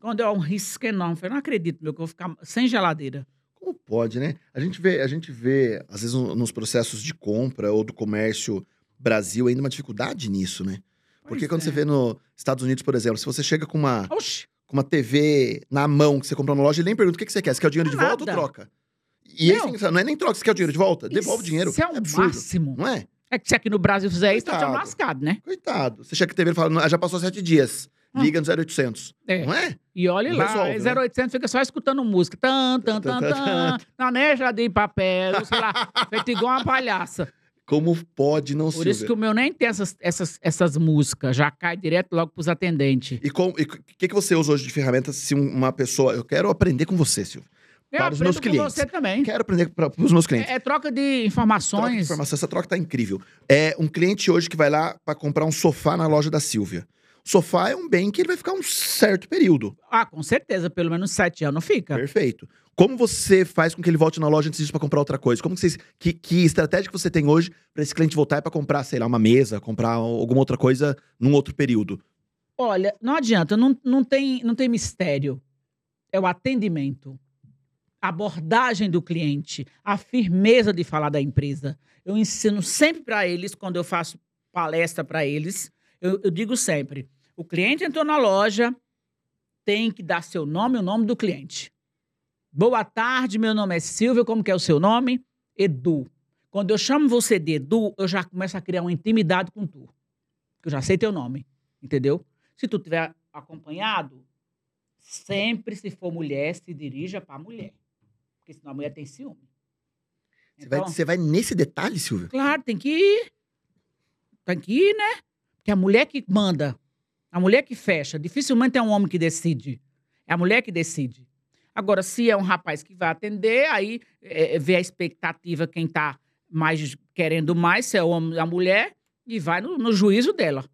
Quando eu um risco enorme, eu falei, não acredito, meu, que eu vou ficar sem geladeira. Como pode, né? A gente vê, a gente vê, às vezes, no- nos processos de compra ou do comércio Brasil, ainda uma dificuldade nisso, né? Porque Pois quando é. você vê nos Estados Unidos, por exemplo, se você chega com uma, Oxi, com uma TV na mão que você comprou na loja, ele nem pergunta o que que você quer. Você quer o dinheiro de Nada. volta ou troca? E Não. esse, não é nem troca, você quer o dinheiro de volta? Devolve o dinheiro. Isso é o absurdo. máximo. Não é? É que se aqui no Brasil fizer isso, tá tão lascado, né? Coitado. Você chega que a TV e fala, "Não, já passou sete dias. Ah. Liga no 0800. É. Não é? E olha Não lá, resolve, né? 0800 fica só escutando música. Tan, tan, tan, tan. Não, né, de papel, sei lá, [LAUGHS] feito igual uma palhaça. Como pode não Por isso ser? que o meu nem tem essas, essas, essas músicas, já cai direto logo pros atendentes. E o que, que você usa hoje de ferramentas se um- uma pessoa... Eu quero aprender com você, Silvio. Eu Para os meus com clientes. você também. Quero aprender para os meus clientes. É, é troca de Troca de informações. informação, essa troca tá incrível. É um cliente hoje que vai lá para comprar um sofá na loja da Silvia. O sofá é um bem que ele vai ficar um certo período. Ah, com certeza, pelo menos sete anos fica. Perfeito. Como você faz com que ele volte na loja antes disso para comprar outra coisa? Como que, vocês, que, que estratégia que você tem hoje para esse cliente voltar para comprar, sei lá, uma mesa, comprar alguma outra coisa num outro período? Olha, não adianta, não, não, tem, não tem mistério. É o atendimento, a abordagem do cliente, a firmeza de falar da empresa. Eu ensino sempre para eles, quando eu faço palestra para eles, Eu, eu digo sempre: o cliente entrou na loja, tem que dar seu nome e o nome do cliente. Boa tarde, meu nome é Silvia, como que é o seu nome? Edu. Quando eu chamo você de Edu, eu já começo a criar uma intimidade com tu. Porque eu já sei teu nome, entendeu? Se tu tiver acompanhado, sempre, se for mulher, se dirija para a mulher. Porque senão a mulher tem ciúme. Você, vai, Então, você vai nesse detalhe, Silvia? Claro, tem que ir. Tem que ir, né? Porque a mulher que manda, a mulher que fecha, dificilmente é um homem que decide. É a mulher que decide. Agora, se é um rapaz que vai atender, aí é, vê a expectativa quem tá mais querendo mais, se é o homem a mulher, e vai no, no juízo dela.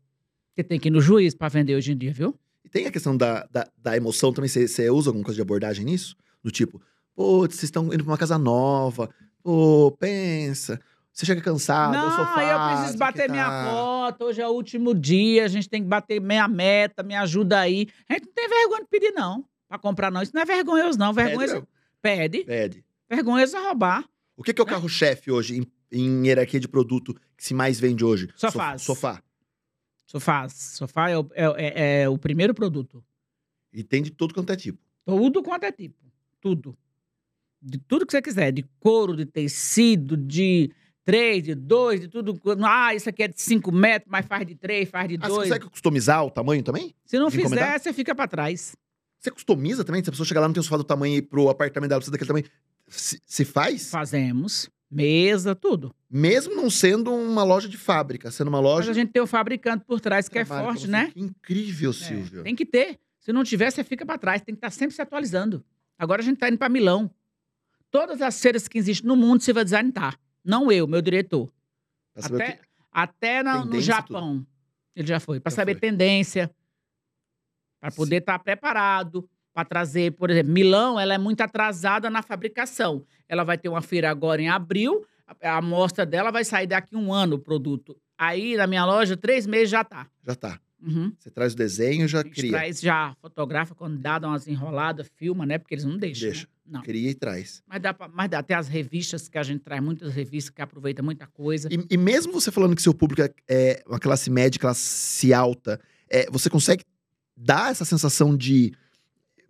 Você tem que ir no juízo para vender hoje em dia, viu? E tem a questão da, da, da emoção também. Você, usa alguma coisa de abordagem nisso? Do tipo, pô, vocês estão indo pra uma casa nova. Pô, pensa. Você chega cansado, não, sofá. eu preciso bater que minha tá. cota, hoje é o último dia, a gente tem que bater minha meta, me ajuda aí. A gente não tem vergonha de pedir, não, pra comprar, não. Isso não é vergonhoso, não. Pede Vergonhoso. mesmo. Pede. Pede. Vergonhoso é roubar. O que, que é o carro-chefe hoje, em, em hierarquia de produto, que se mais vende hoje? Sofás. So- Sofá. Sofá. Sofá é o, é- é- é o primeiro produto. E tem de todo quanto é tipo. Tudo quanto é tipo. Tudo. De tudo que você quiser. De couro, de tecido, de três, de dois, de tudo. Ah, isso aqui é de 5 metros, mas faz de três, faz de Ah, você consegue customizar o tamanho também? Se não de fizer, encomendar? você fica pra trás. Você customiza também? Se a pessoa chegar lá e não tem o sofá do tamanho e pro apartamento dela precisa daquele tamanho. Se, se faz? Fazemos. Mesa, tudo. Mesmo não sendo uma loja de fábrica, sendo uma Mas loja. a gente tem o fabricante por trás que é forte, você. né? Que incrível, É, Silvio. tem que ter. Se não tiver, você fica pra trás. Tem que estar sempre se atualizando. Agora a gente tá indo pra Milão. Todas as feiras que existem no mundo, Silva Design tá. Não eu, meu diretor. Pra Até, que- até na- no Japão. Ele já foi. Pra Já saber foi. tendência. Pra poder estar preparado. Pra trazer, por exemplo, Milão, ela é muito atrasada na fabricação. Ela vai ter uma feira agora em abril. A amostra dela vai sair daqui um ano o produto. Aí, na minha loja, três meses já tá. Já tá. Uhum. Você traz o desenho, já cria. traz já, fotografa quando dá, dá umas enroladas, filma, né? Porque eles não deixam. Deixa. né? Não. Cria e traz. Mas dá, pra, mas dá até as revistas que a gente traz, muitas revistas que aproveita muita coisa. E, e mesmo você falando que seu público é, é uma classe média, classe alta, é, você consegue dar essa sensação de.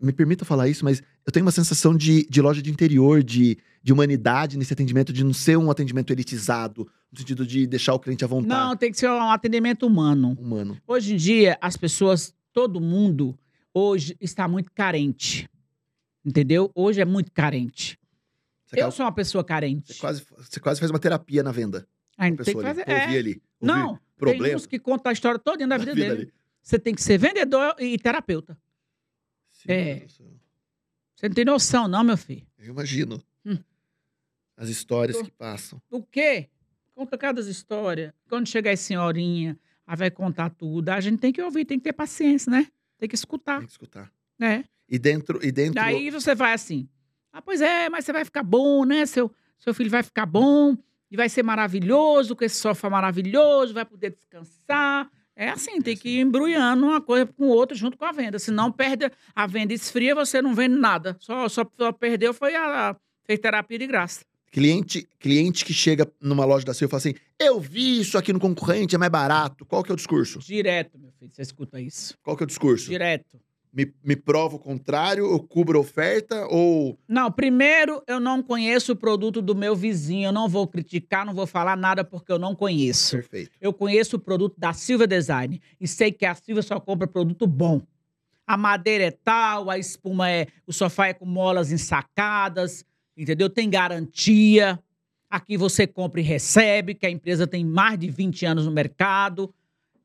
Me permita falar isso, mas eu tenho uma sensação de, de loja de interior, de, de humanidade nesse atendimento, de não ser um atendimento elitizado, no sentido de deixar o cliente à vontade. Não, tem que ser um atendimento humano. Humano. Hoje em dia, as pessoas, todo mundo, hoje está muito carente. Entendeu? Hoje é muito carente. Você, Eu sou uma pessoa carente. você quase, você quase faz uma terapia na venda. A gente A tem que ali, fazer. ouvir É. ali. Não, tem problema uns que contam a história toda da vida, vida dele. ali. Você tem que ser vendedor e terapeuta. Sim, É. Você não tem noção, não, meu filho. Eu imagino. Hum. As histórias que passam. O quê? Conta cada história. Quando chegar as senhorinha, aí vai contar tudo. A gente tem que ouvir, tem que ter paciência, né? Tem que escutar, Tem que escutar. né? E dentro. E dentro Daí você vai assim. Ah, pois é, mas você vai ficar bom, né? Seu, seu filho vai ficar bom e vai ser maravilhoso, com esse sofá maravilhoso, vai poder descansar. É assim, tem que ir embrulhando uma coisa com outra junto com a venda. Senão perde a venda esfria, você não vende nada. Só, só, só perdeu foi a, fez terapia de graça. Cliente, cliente que chega numa loja da Silva e fala assim: Eu vi isso aqui no concorrente, é mais barato. Qual que é o discurso? Direto, meu filho, você escuta isso. Qual que é o discurso? Direto. Me, me prova o contrário, eu cubro a oferta ou. Não, primeiro, eu não conheço o produto do meu vizinho. Eu não vou criticar, não vou falar nada porque eu não conheço. Perfeito. Eu conheço o produto da Silva Design e sei que a Silva só compra produto bom. A madeira é tal, a espuma é. O sofá é com molas ensacadas, entendeu? Tem garantia. Aqui você compra e recebe, que a empresa tem mais de 20 anos no mercado.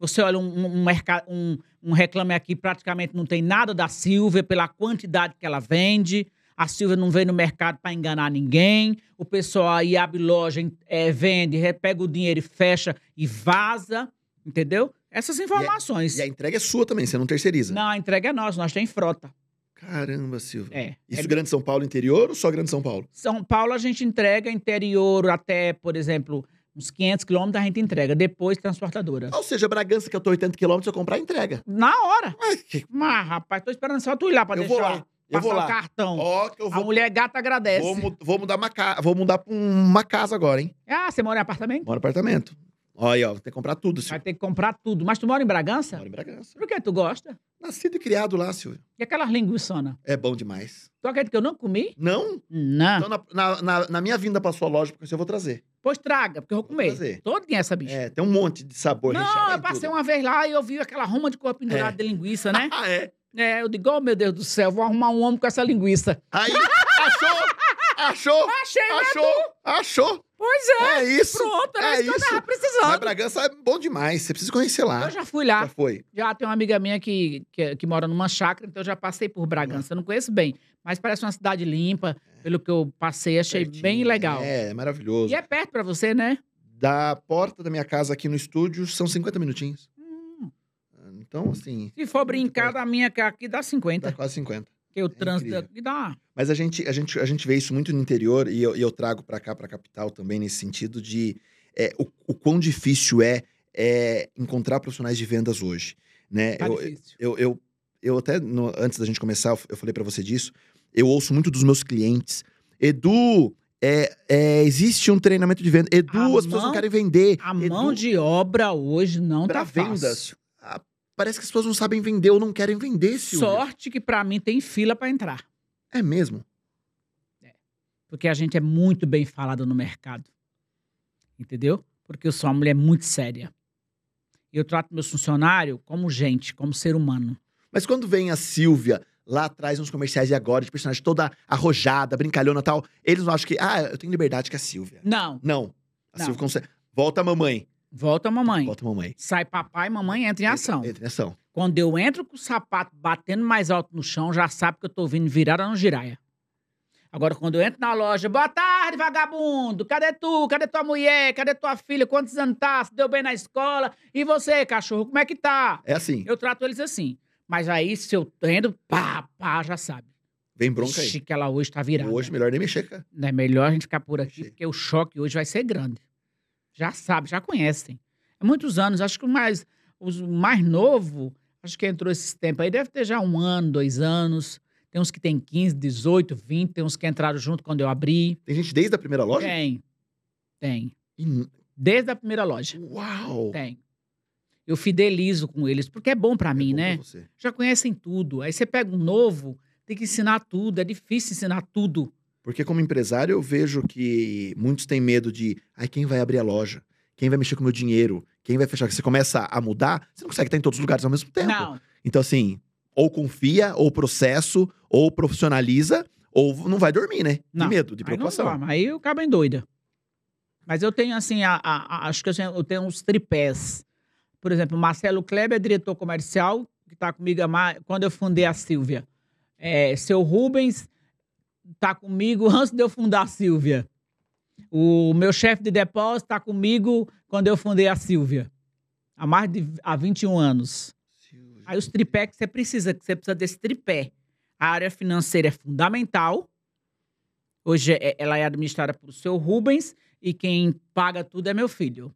Você olha um, um, um- um reclame aqui, praticamente não tem nada da Silvia pela quantidade que ela vende. A Silvia não vem no mercado para enganar ninguém. O pessoal aí abre loja, eh, vende, pega o dinheiro e fecha e vaza, entendeu? Essas informações. E a entrega é sua também, você não terceiriza. Não, a entrega é nossa, nós temos frota. Caramba, Silva. É. Isso É- Grande São Paulo interior ou só Grande São Paulo? São Paulo a gente entrega interior até, por exemplo, uns 500 quilômetros a gente entrega, depois transportadora. Ou seja, Bragança, que eu tô 80 quilômetros, eu comprar, entrega. Na hora. Que- Mas, rapaz, tô esperando só tu ir lá pra Eu deixar vou lá, eu vou o lá. cartão. Ó, que eu A vou, mulher gata agradece. vou, vou mudar uma ca... vou mudar pra uma casa agora, hein? Ah, você mora em apartamento? Moro no apartamento. Olha, ó, tem que comprar tudo, Vai Silvio. ter que comprar tudo. Mas tu mora em Bragança? Moro em Bragança. Por que tu gosta? Nascido e criado lá, Silvio. E aquelas linguiçonas? É bom demais. Tu acredita que eu não comi? Não? Não. Então, na, na, na- na minha vinda pra sua loja, porque eu vou trazer. Pois traga, porque eu vou Vou comer. trazer. Todinha essa bicha. É, tem um monte de sabor não, eu passei tudo. uma vez lá e eu vi aquela ruma de cor pendurada É. de linguiça, né? [LAUGHS] Ah, é? É, eu digo, oh meu Deus do céu, vou arrumar um homem com essa linguiça. Aí, achou! Achou! [LAUGHS] Achei, né? Achou! Achou! Pois é. É isso! Pronto, era é isso que eu tava Mas precisando. Bragança é bom demais. Você precisa conhecer lá. Eu já fui lá. Já foi. Já tem uma amiga minha que, que, que mora numa chácara, então eu já passei por Bragança. Eu não conheço bem, mas parece uma cidade limpa. Pelo que eu passei, achei Pertinho. bem legal. É, é maravilhoso. E é perto pra você, né? Da porta da minha casa aqui no estúdio são 50 minutinhos. Hum, Então, assim, Se for brincar, da minha aqui dá 50. dá quase 50. Porque o trânsito incrível. aqui dá. Mas a gente, a gente, a gente vê isso muito no interior e eu, e eu trago pra cá, pra capital também, nesse sentido de é, o, o quão difícil é, é encontrar profissionais de vendas hoje. Né? Tá eu, difícil. eu, eu, eu até, no- antes da gente começar, eu falei pra você disso, eu ouço muito dos meus clientes. Edu, é, é, existe um treinamento de venda. Edu, A as pessoas não mão- querem vender. A Edu, mão de obra hoje não tá fácil. vendas. ah, parece que as pessoas não sabem vender ou não querem vender, Silvia. Sorte que pra mim tem fila pra entrar. É mesmo. Porque a gente é muito bem falado no mercado. Entendeu? Porque eu sou uma mulher muito séria. Eu trato meus funcionários como gente, como ser humano. Mas quando vem a Silvia lá atrás nos comerciais e agora, de personagem toda arrojada, brincalhona e tal, eles não acham que, ah, eu tenho liberdade que a Silvia. Não, Não. A Não. Silvia consegue. Volta a mamãe. volta mamãe. Volta a mamãe. Sai papai, mamãe entra em ação. Entra em ação. Quando eu entro com o sapato batendo mais alto no chão, já sabe que eu tô vindo virada no giraia. Agora, quando eu entro na loja, boa tarde, vagabundo! Cadê tu? Cadê tua mulher? Cadê tua filha? Quantos anos tá? Se deu bem na escola? E você, cachorro, como é que tá? É assim. Eu trato eles assim. Mas aí, se eu entro, pá, pá, já sabe. Vem bronca aí. Ixi, que ela hoje tá virada. Hoje, melhor nem mexer, cara. É melhor a gente ficar por aqui, Achei. porque o choque hoje vai ser grande. Já sabe, já conhecem. Há muitos anos, acho que o mais, os mais novo, acho que entrou esses tempos aí, deve ter já um ano, dois anos. Tem uns que tem 15, 18, 20, tem uns que entraram junto quando eu abri. Tem gente desde a primeira loja? Tem. Tem. E- Desde a primeira loja. Uau! Tem. Eu fidelizo com eles, porque é bom pra É mim, bom né? pra. Já conhecem tudo. Aí você pega um novo, tem que ensinar tudo. É difícil ensinar tudo. Porque como empresário, eu vejo que muitos têm medo de, ai, quem vai abrir a loja? Quem vai mexer com o meu dinheiro? Quem vai fechar? Você começa a mudar, você não consegue estar em todos os lugares ao mesmo tempo. Não. Então, assim, ou confia, ou processo, ou profissionaliza, ou não vai dormir, né? Não. De medo, de Aí não preocupação. dorme, Aí o cabo é doida. Mas eu tenho, assim, a- a- a- acho que eu tenho, eu tenho uns tripés. Por exemplo, Marcelo Kleber é diretor comercial, que está comigo quando eu fundei a Silvia. É, seu Rubens está comigo [LAUGHS] antes de eu fundar a Silvia. O meu chefe de depósito está comigo quando eu fundei a Silvia. Há mais de há 21 anos. Aí os tripés que você precisa, que você precisa desse tripé. A área financeira é fundamental. Hoje é- ela é administrada por seu Rubens e quem paga tudo é meu filho.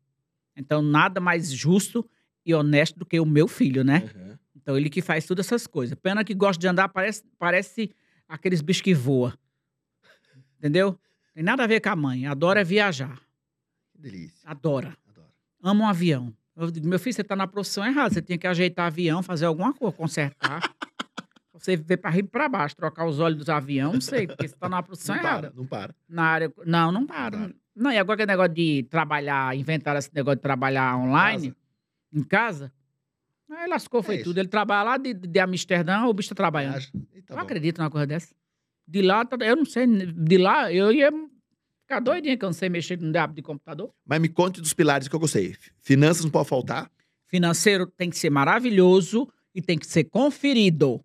Então nada mais justo e honesto do que o meu filho, né? Uhum. Então ele que faz todas essas coisas. Pena que gosta de andar, parece, parece aqueles bichos que voam. Entendeu? Tem nada a ver com a mãe. Adora viajar. Que delícia. Adora. Adoro. Ama um avião. Eu digo, meu filho, você tá na profissão errada. Você tinha que ajeitar avião, fazer alguma coisa, consertar. [LAUGHS] você ver para riba e para baixo, trocar os olhos dos aviões, não sei, porque você tá na profissão Não errada. para, não para. Na área. Não, não para. Não Não, e agora aquele negócio de trabalhar, inventaram esse negócio de trabalhar online, em casa. Aí lascou, foi É tudo. Ele trabalha lá de, de Amsterdã, o bicho tá trabalhando. E tá acredito numa coisa dessa. De lá, tá- eu não sei. De lá, eu ia ficar doidinha que eu não sei mexer no diabo de computador. Mas me conte dos pilares que eu gostei. Finanças não pode faltar. Financeiro tem que ser maravilhoso e tem que ser conferido.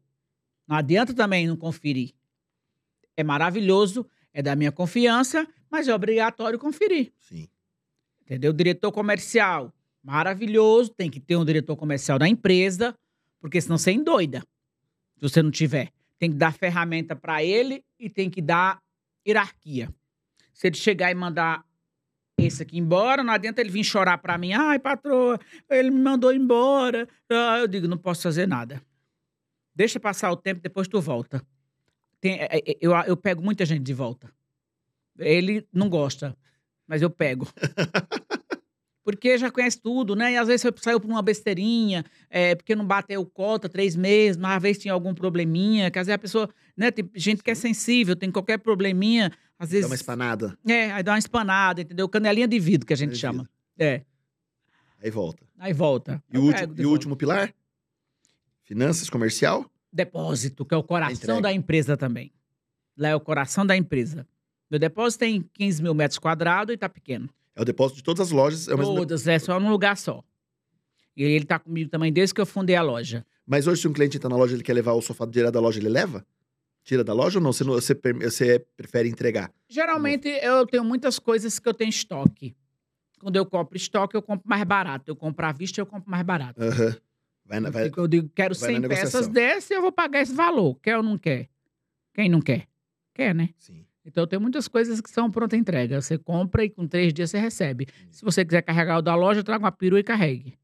Não adianta também não conferir. É maravilhoso, é da minha confiança, mas é obrigatório conferir. Sim. Entendeu? Diretor comercial, maravilhoso, tem que ter um diretor comercial da empresa, porque senão você endoida. Se você não tiver, tem que dar ferramenta para ele e tem que dar hierarquia. Se ele chegar e mandar esse aqui embora, não adianta ele vir chorar para mim, ai, patroa, ele me mandou embora. Ah, eu digo, não posso fazer nada. Deixa passar o tempo, depois tu volta. Tem- é, é, eu, eu pego muita gente de volta. Ele não gosta, mas eu pego. [LAUGHS] Porque já conhece tudo, né? E às vezes você saiu por uma besteirinha, é, porque não bateu cota três meses, mas às vezes tinha algum probleminha, que às vezes a pessoa, né? Tem gente que é sensível, tem qualquer probleminha, às vezes. Dá uma espanada. É, aí dá uma espanada, entendeu? Canelinha de vidro que a gente chama. É. Aí volta. Aí volta. E, o Eu último, e o último pilar? Finanças, comercial? Depósito, que é o coração da empresa também. Lá é o coração da empresa. Meu depósito tem 15 mil metros quadrados e tá pequeno. É o depósito de todas as lojas. É. Todas, é só num lugar só. E ele tá comigo também desde que eu fundei a loja. Mas hoje, se um cliente entra na loja e ele quer levar o sofá direto da loja, ele leva? Tira da loja ou não? Você, não- você, você prefere entregar? Geralmente eu tenho muitas coisas que eu tenho estoque. Quando eu compro estoque, eu compro mais barato. Eu compro à vista, eu compro mais barato. Aham. Vai, na- vai... Eu digo, quero vai na 100 peças dessas e eu vou pagar esse valor. Quer ou não quer? Quem não quer? Quer, né? Sim. Então, tem muitas coisas que são pronta entrega. Você compra e com três dias você recebe. Se você quiser carregar o da loja, traga uma perua e carregue.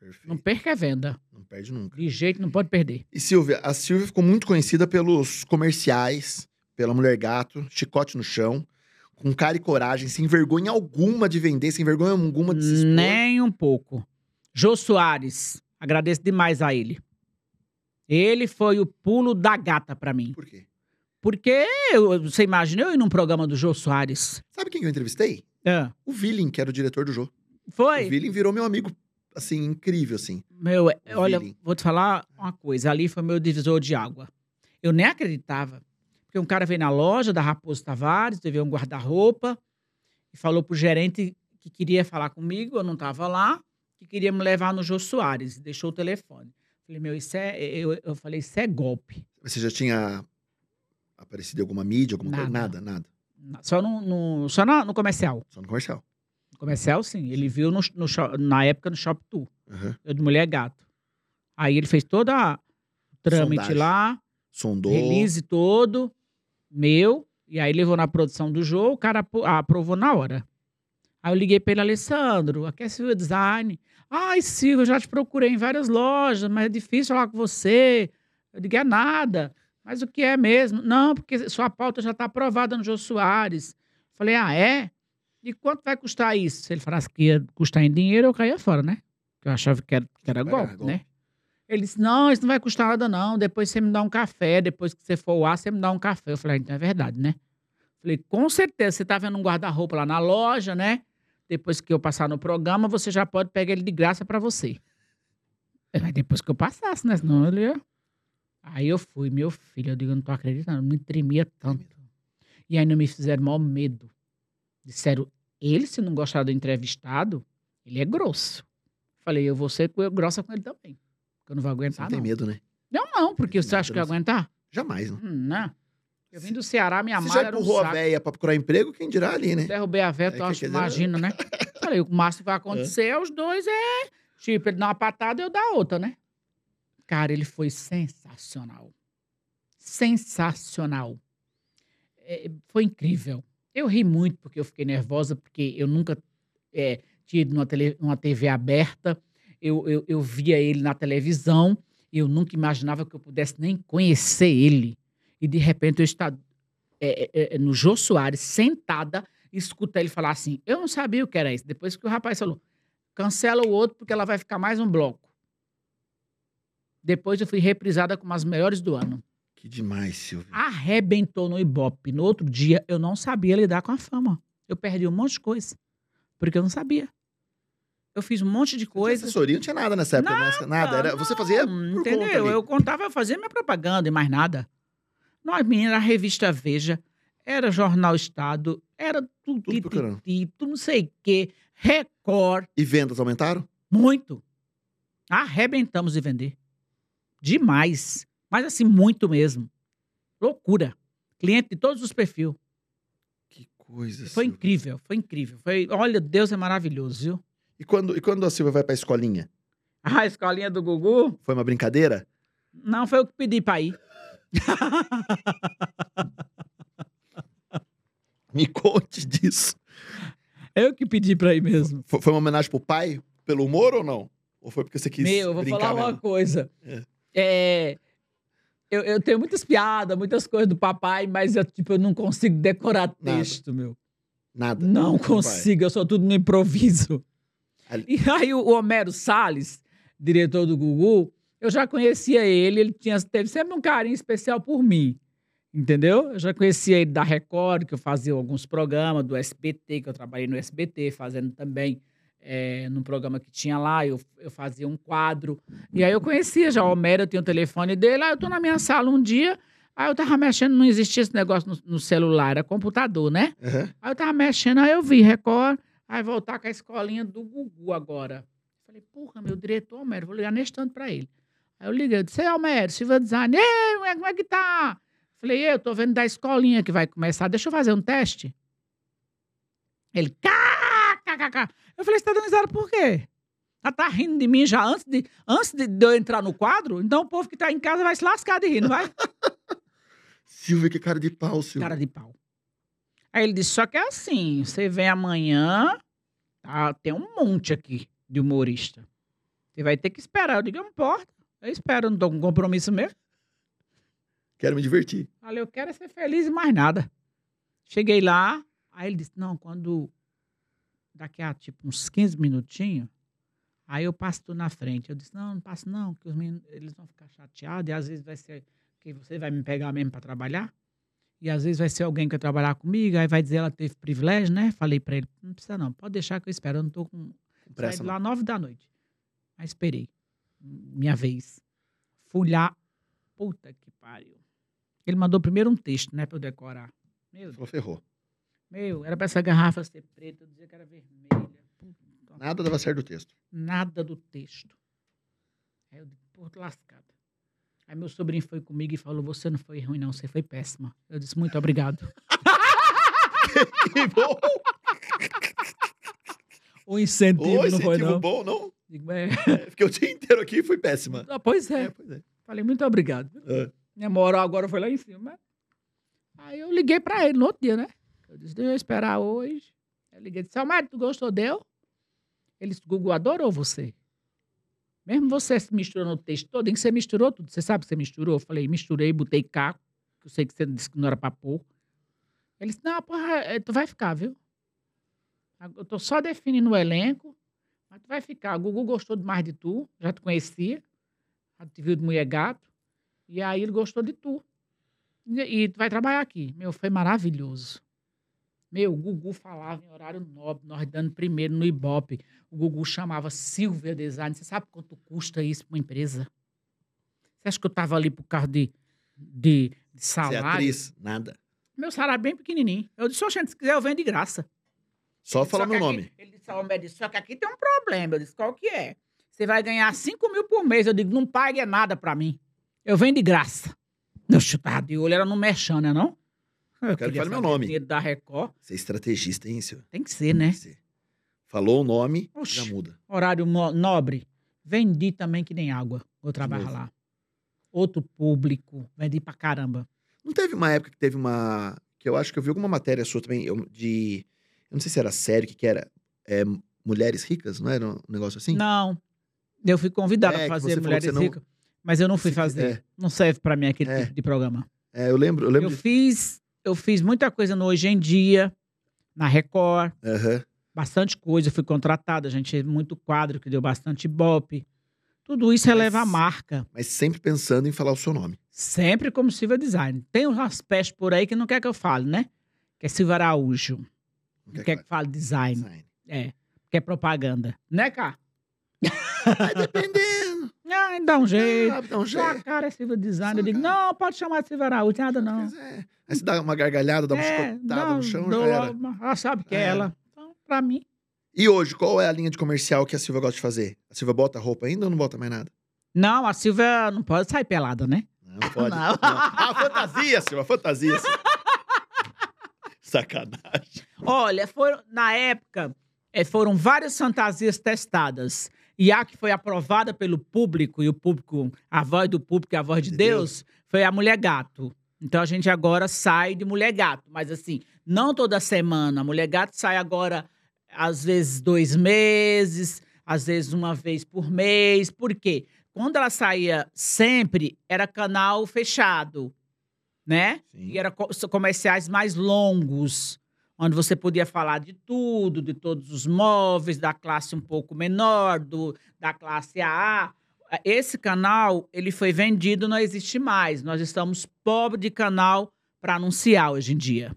Perfeito. Não perca a venda. Não perde nunca. De jeito não pode perder. E Silvia, a Silvia ficou muito conhecida pelos comerciais, pela Mulher Gato, chicote no chão, com cara e coragem, sem vergonha alguma de vender, sem vergonha alguma de se expor. Nem um pouco. Jô Soares, agradeço demais a ele. Ele foi o pulo da gata pra mim. Por quê? Porque eu- você imagina eu ir num programa do Jô Soares? Sabe quem que eu entrevistei? Ah, O Villing, que era o diretor do jogo. foi? O Villing virou meu amigo, assim, incrível, assim. Meu, é- olha, vou te falar uma coisa. Ali foi meu divisor de água. Eu nem acreditava. Porque um cara veio na loja da Raposo Tavares, teve um guarda-roupa, e falou pro gerente que queria falar comigo, eu não estava lá, que queria me levar no Jô Soares. Deixou o telefone. Falei, meu, isso é. Eu, eu falei, isso é golpe. Você já tinha aparecido em alguma mídia, alguma coisa? Nada. Nada, nada. Só no, no- só na- no comercial. Só no comercial. No comercial, sim. Ele viu no, no na época no Shop Tour. Aham. Eu de mulher gato. Aí ele fez todo a- o trâmite Sondagem. lá. Sondou. release todo, meu, e aí levou na produção do jogo, o cara apro- aprovou na hora. Aí eu liguei para ele, Alessandro, aqui é Design. Ai, Silvia, eu já te procurei em várias lojas, mas é difícil falar com você. Eu digo, é nada. Mas o que é mesmo? Não, porque sua pauta já está aprovada no Jô Soares. Falei, ah, é? E quanto vai custar isso? Se ele falasse que ia custar em dinheiro, eu caía fora, né? Porque eu achava que era, que era golpe, golpe. né? Ele disse, não, isso não vai custar nada, não. Depois você me dá um café, depois que você for lá, você me dá um café. Eu falei, ah, então é verdade, né? Falei, com certeza, você tá vendo um guarda-roupa lá na loja, né? Depois que eu passar no programa, você já pode pegar ele de graça pra você. Mas depois que eu passasse, né? Senão ele ia... Aí eu fui, meu filho, eu digo, eu não tô acreditando, me tremia tanto. E aí não me fizeram maior medo. Disseram, ele, se não gostar do entrevistado, ele é grosso. Falei, eu vou ser grossa com ele também. Porque eu não vou Você aguentar, não tem não. medo, né? Não, não, porque você acha que eu ia nada, aguentar? Jamais, né? Hum, não. Eu vim do Ceará, minha Você mãe já era um empurrou a véia pra procurar emprego, quem dirá ali, né? Derrubei a véia, É, tu acha, dizer, imagina, né? [LAUGHS] Falei, o máximo que vai acontecer é os dois é... Tipo, ele dá uma patada eu dar outra, né? Cara, ele foi sensacional. Sensacional. É, foi incrível. Eu ri muito porque eu fiquei nervosa, porque eu nunca é, tinha ido numa, tele, numa TV aberta. Eu, eu, eu via ele na televisão e eu nunca imaginava que eu pudesse nem conhecer ele. E de repente eu estava é, é, é, no Jô Soares, sentada, e escutar ele falar assim: Eu não sabia o que era isso. Depois que o rapaz falou, cancela o outro porque ela vai ficar mais um bloco. Depois eu fui reprisada como as melhores do ano. Que demais, Silvia. Arrebentou no Ibope. No outro dia, eu não sabia lidar com a fama. Eu perdi um monte de coisa. Porque eu não sabia. Eu fiz um monte de Não coisa. assessoria, não tinha nada nessa época. né? Nada. Era, você fazia Não, por entendeu? conta ali. eu contava, eu fazia minha propaganda e mais nada. Nós, menina, era a revista Veja, era Jornal Estado, era tudo, Tudo tititi, tudo não sei o quê, Record, E vendas aumentaram? muito. Arrebentamos de vender. Demais. Mas assim, muito mesmo. Loucura. Cliente de todos os perfis. Que coisa, Foi Silvia. incrível, foi incrível. Foi, olha, Deus é maravilhoso, viu? E quando, e quando a Silvia vai pra escolinha? [LAUGHS] A escolinha do Gugu, Foi uma brincadeira? não foi eu que pedi pra ir. [LAUGHS] Me conte disso. Eu que pedi pra ir mesmo. Foi, foi uma homenagem pro pai? Pelo humor ou não? Ou foi porque você quis Meu, eu vou falar uma mesmo? coisa. É. É, eu, eu tenho muitas piadas, muitas coisas do papai, mas eu, tipo, eu não consigo decorar Nada. texto, meu. Nada. Não consigo, eu sou tudo no improviso. Ali- E aí o Homero Salles, diretor do Gugu, eu já conhecia ele, ele tinha, teve sempre um carinho especial por mim. Entendeu? Eu já conhecia ele da Record, que eu fazia alguns programas, do SBT, que eu trabalhei no SBT, fazendo também é, num programa que tinha lá, eu, eu fazia um quadro. E aí eu conhecia já o Homero, eu tinha o telefone dele, aí eu tô na minha sala um dia, aí eu tava mexendo, não existia esse negócio no, no celular, era computador, né? Aham. Aí eu tava mexendo, aí eu vi Record, aí voltar com a escolinha do Gugu agora. Falei, porra, meu diretor, Homero, vou ligar nesse tanto pra ele. Aí eu liguei, eu disse, "Ei, Homero, Silva Design, ei, como é- como é que tá? Falei, eu tô vendo da escolinha que vai começar, deixa eu fazer um teste. Ele, cá, cá, cá, cá. Eu falei, você tá dando risada por quê? Ela tá rindo de mim já antes de, antes de eu entrar no quadro? Então o povo que tá em casa vai se lascar de rir, não vai? [LAUGHS] Silvio, que cara de pau, Silvio. cara de pau. Aí ele disse: só que é assim, você vem amanhã, tá, tem um monte aqui de humorista. Você vai ter que esperar. Eu digo, não importa. Eu espero, não tô com compromisso mesmo. Quero me divertir. Falei, eu quero é ser feliz e mais nada. Cheguei lá, aí ele disse: não, quando daqui a tipo uns 15 minutinhos, aí eu passo tu na frente. Eu disse: não, não passo não, que os meninos eles vão ficar chateados e às vezes vai ser que você vai me pegar mesmo para trabalhar. E às vezes vai ser alguém que vai trabalhar comigo, aí vai dizer ela teve privilégio, né? Falei para ele: não precisa não, pode deixar que eu espero, eu não tô com. Saí de lá nove da noite. Aí esperei. Minha vez. Fui lá. Puta que pariu. Ele mandou primeiro um texto, né, pra eu decorar. Meu, Falou, ferrou. Meu era pra essa garrafa ser preta, eu dizia que era vermelha. Puta, Nada dava certo o texto. nada do texto. Aí eu disse, porra, lascada. Aí meu sobrinho foi comigo e falou: Você não foi ruim, não, você foi péssima. Eu disse, muito obrigado. [LAUGHS] Que bom! O incentivo Ô, não foi, incentivo não. bom, não? Digo, "É." É, Fiquei o dia inteiro aqui e fui péssima. Ah, pois é. É, pois é. Falei, muito obrigado. Ah, Minha moral agora foi lá em cima. Aí eu liguei pra ele no outro dia, né? Eu disse, deixa eu esperar hoje. Eu liguei e disse, Almário, tu gostou dele? Ele disse, Gugu adorou você. Mesmo você se misturando o texto todo, em que você misturou tudo. Você sabe que você misturou? Eu falei, misturei, botei caco, que eu sei que você disse que não era pra pôr. Ele disse, não, porra, eh, tu vai ficar, viu? Eu tô só definindo o elenco, mas tu vai ficar. O Gugu gostou mais de tu, já te conhecia, já te viu de mulher gato. E aí ele gostou de tu. E, e tu vai trabalhar aqui. Meu, foi maravilhoso. Meu, o Gugu falava em horário nobre, nós dando primeiro no Ibope. O Gugu chamava Silvia Design. Você sabe quanto custa isso para uma empresa? Você acha que eu estava ali por causa de, de, de Você é salário? atriz? Nada. Meu salário é bem pequenininho. Eu disse, "Oxe, se quiser eu vendo de graça. Só falar meu aqui- nome. Ele disse, "Ó, médico, só que aqui tem um problema. Eu disse, qual que é? Você vai ganhar 5 mil por mês. Eu digo, não pague nada pra mim. Eu venho de graça. Eu chutava de olho, era no Merchan, né não? Eu Quero que fale meu nome. da Record. Você é estrategista, hein, Silvio? Tem que ser, né? Você. Falou o nome, Oxi. já muda. Horário no- nobre. Vendi também que nem água. Vou trabalhar novo. lá. Outro público. Vendi pra caramba. Não teve uma época que teve uma. Que eu acho que eu vi alguma matéria sua também, eu- de. Eu não sei se era sério, o que, que era. É, mulheres ricas, não era um negócio assim? Não. Eu fui convidada É, que você fazer que Mulheres não- Ricas. Mas eu não fui fazer. é. Não serve pra mim aquele É. tipo de programa. É, eu lembro, eu lembro Eu de. fiz, eu fiz muita coisa no Hoje em Dia, na Record, Aham. bastante coisa. Eu fui contratada, a gente fez muito quadro que deu bastante ibope. Tudo isso eleva a marca. Mas sempre pensando em falar o seu nome. Sempre como Silvia Design. Tem umas pestes por aí que não quer que eu fale, né? Que é Silvia Araújo. Não Não quer quer que fale design. Design. É. Que é propaganda. Né, cá? [LAUGHS] Vai dependendo. Ah, dá um jeito. Ah, dá um jeito. cara é Silvia Design. Eu digo, não, pode chamar de Silvia Araújo, nada não. É. Aí você dá uma gargalhada, dá uma É, chicotada dá- no chão, dou já era. Ela sabe que é É. ela. Então, pra mim, E hoje, qual é a linha de comercial que a Silvia gosta de fazer? A Silvia bota roupa ainda ou não bota mais nada? Não, a Silvia não pode sair pelada, né? Não pode. [LAUGHS] Não. Ah, fantasia, Silvia, fantasia. [LAUGHS] Sacanagem. Olha, foram, na época, eh, foram várias fantasias testadas. E a que foi aprovada pelo público, e o público, a voz do público e a voz de De Deus, foi a Mulher Gato. Então a gente agora sai de Mulher Gato. Mas assim, não toda semana. A Mulher Gato sai agora, às vezes, dois meses, às vezes uma vez por mês. Por quê? Quando ela saía sempre, era canal fechado, né? Sim. E eram co- comerciais mais longos, onde você podia falar de tudo, de todos os móveis, da classe um pouco menor, do, da classe AA. Esse canal, ele foi vendido, não existe mais. Nós estamos pobres de canal para anunciar hoje em dia.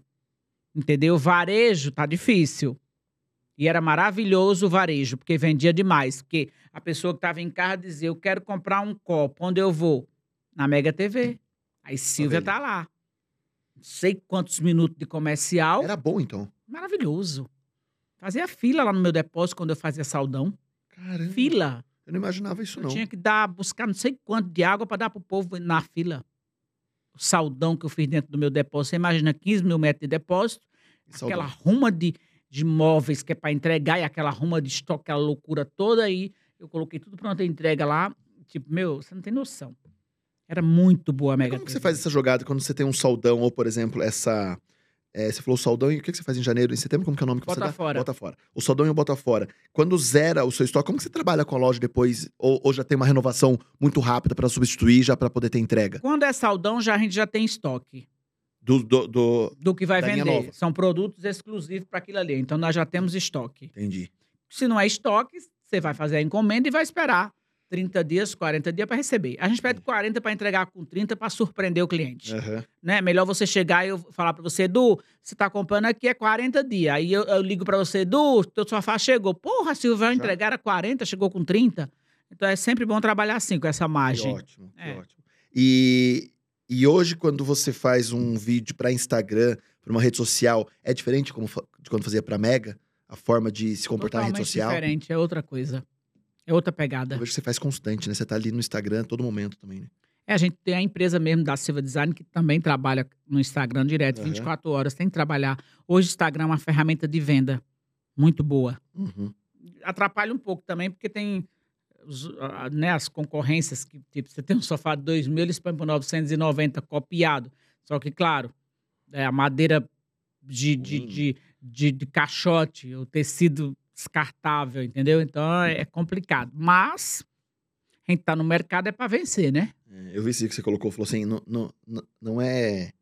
Entendeu? Varejo tá difícil. E era maravilhoso o varejo, porque vendia demais. Porque a pessoa que estava em casa dizia: Eu quero comprar um copo. Onde eu vou? Na Mega TV. Aí Silvia tá lá. Não sei quantos minutos de comercial. Era bom, então. Maravilhoso. Fazia fila lá no meu depósito quando eu fazia saldão. Caramba. Fila. Eu não imaginava isso, Eu não. tinha que dar, buscar não sei quanto de água para dar pro povo na fila. O saldão que eu fiz dentro do meu depósito. Você imagina 15 mil metros de depósito, Saudade. aquela ruma de, de móveis que é para entregar e aquela ruma de estoque, aquela loucura toda aí. Eu coloquei tudo pronto a entrega lá. Tipo, meu, você não tem noção. Era muito boa a Mega Como que você faz essa jogada quando você tem um saldão, ou, por exemplo, essa. é, você falou saldão e o que que você faz em janeiro? Em setembro, como que é o nome que Bota você dá? fora. Bota fora. O saldão e o bota fora. Quando zera o seu estoque, como que você trabalha com a loja depois? Ou, ou já tem uma renovação muito rápida para substituir, já para poder ter entrega? Quando é saldão, já a gente já tem estoque Do. do, do- do que vai vender. São produtos exclusivos para aquilo ali. Então nós já temos estoque. Entendi. Se não é estoque, você vai fazer a encomenda e vai esperar 30 dias, 40 dias para receber. A gente pede 40 para entregar com 30 para surpreender o cliente. Aham. Né? Melhor você chegar e eu falar para você, Edu, você tá comprando aqui é 40 dias. Aí eu, eu ligo para você, Edu, teu sofá chegou. Porra, Silvio, entregar a 40, chegou com 30. Então é sempre bom trabalhar assim, com essa Que margem. ótimo, que É. ótimo. E, e hoje, quando você faz um vídeo para Instagram, para uma rede social, é diferente de quando fazia para Mega? A forma de se comportar na rede Totalmente social? diferente, é outra coisa. É outra pegada. Eu vejo que você faz constante, né? Você tá ali no Instagram a todo momento também, né? É, a gente tem a empresa mesmo da Silva Design que também trabalha no Instagram direto, Aham. 24 horas, tem que trabalhar. Hoje o Instagram é uma ferramenta de venda muito boa. Uhum. Atrapalha um pouco também, porque tem né, as concorrências que, tipo, você tem um sofá de 2 mil, eles põem por 990 copiado. Só que, claro, é a madeira de, de, de, de, de caixote, o tecido descartável, entendeu? Então é complicado. Mas a gente tá no mercado é para vencer, né? É, eu vi isso que você colocou, falou assim, não, não, não- é...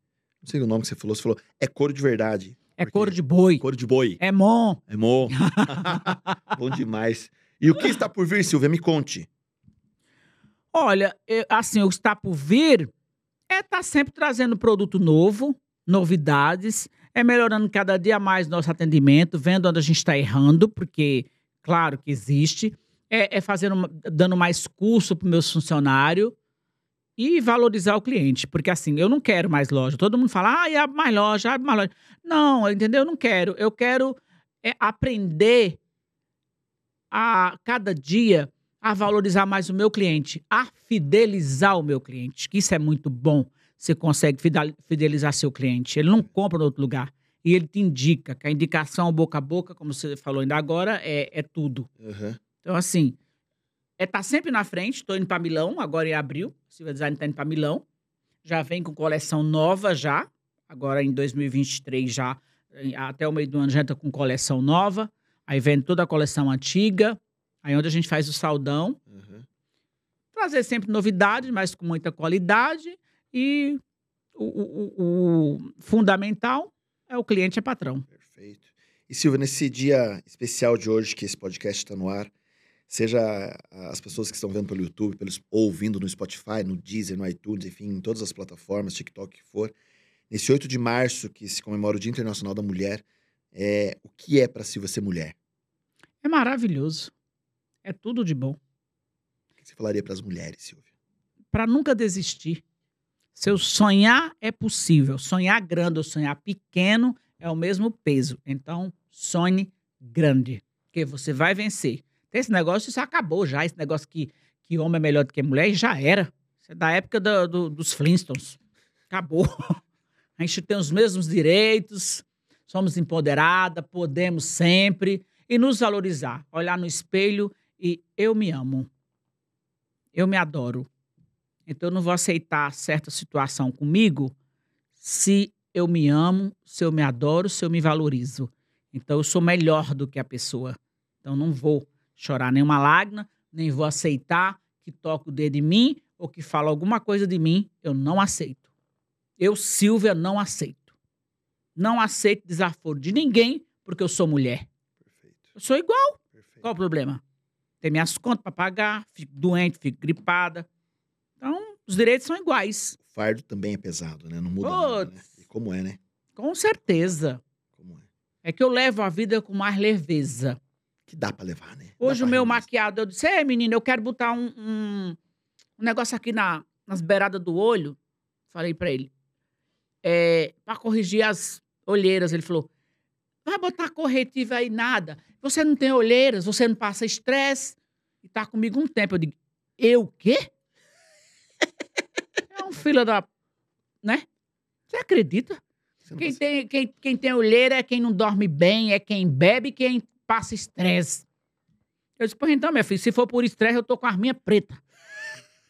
Não sei o nome que você falou, você falou, é couro de verdade. É couro de boi. Couro de boi. É mon. É bom. [LAUGHS] bom demais. E o que está por vir, Silvia? Me conte. Olha, eu- assim, o que está por vir é estar sempre trazendo produto novo, novidades, é melhorando cada dia mais nosso atendimento, vendo onde a gente está errando, porque, claro que existe, é, é fazendo, dando mais curso para meus funcionários e valorizar o cliente, porque assim, eu não quero mais loja. Todo mundo fala, ah, abre mais loja, abre mais loja. Não, entendeu? Eu não quero. Eu quero é, aprender a cada dia a valorizar mais o meu cliente, a fidelizar o meu cliente, que isso é muito bom. Você consegue fidel- fidelizar seu cliente. Ele não compra em outro lugar. E ele te indica, que a indicação boca a boca, como você falou ainda agora, é, é tudo. Uhum. Então, assim, é tá sempre na frente. Estou indo para Milão, agora em abril. Silvia Design está indo para Milão. Já vem com coleção nova já. Agora em 2023 já, até o meio do ano já entra com coleção nova. Aí vem toda a coleção antiga. Aí onde a gente faz o saldão. Uhum. Trazer sempre novidades, mas com muita qualidade. E o, o- o- fundamental é o cliente é patrão. Perfeito. E Silvia, nesse dia especial de hoje, que esse podcast está no ar, seja as pessoas que estão vendo pelo YouTube, pelos, ouvindo no Spotify, no Deezer, no iTunes, enfim, em todas as plataformas, TikTok que for, nesse 8 de março, que se comemora o Dia Internacional da Mulher, é, o que é para Silvia ser mulher? É maravilhoso. É tudo de bom. O que você falaria para as mulheres, Silvia? para nunca desistir. Seu sonhar é possível. Sonhar grande ou sonhar pequeno é o mesmo peso. Então, sonhe grande, que você vai vencer. Tem esse negócio, isso acabou já. Esse negócio que, que homem é melhor do que mulher, já era. Isso é da época do- do- dos Flintstones. Acabou. [LAUGHS] A gente tem os mesmos direitos, somos empoderadas, podemos sempre. E nos valorizar. Olhar no espelho e eu me amo. Eu me adoro. Então, eu não vou aceitar certa situação comigo se eu me amo, se eu me adoro, se eu me valorizo. Então, eu sou melhor do que a pessoa. Então, não vou chorar nenhuma lágrima, nem vou aceitar que toque o dedo em mim ou que fala alguma coisa de mim. Eu não aceito. Eu, Silvia, não aceito. Não aceito desaforo de ninguém porque eu sou mulher. Perfeito. Eu sou igual. Perfeito. Qual o problema? Tem minhas contas para pagar, fico doente, fico gripada. Os direitos são iguais. O fardo também é pesado, né? Não muda nada, né? E como é, né? Com certeza. Como é. É que eu levo a vida com mais leveza. Que dá pra levar, né? Hoje Dá o meu maquiador eu disse: É, menina, eu quero botar um, um, um negócio aqui na, nas beiradas do olho. Falei pra ele. É, pra corrigir as olheiras. Ele falou: Vai botar corretivo aí, nada. Você não tem olheiras, você não passa estresse. E tá comigo um tempo. Eu digo: Eu quê? Um filho da. Né? Você acredita? Você Quem passa- tem, quem, quem tem olheira é quem não dorme bem, é quem bebe, quem passa estresse. Eu disse, pois então, minha filha, se for por estresse, eu tô com as minhas pretas.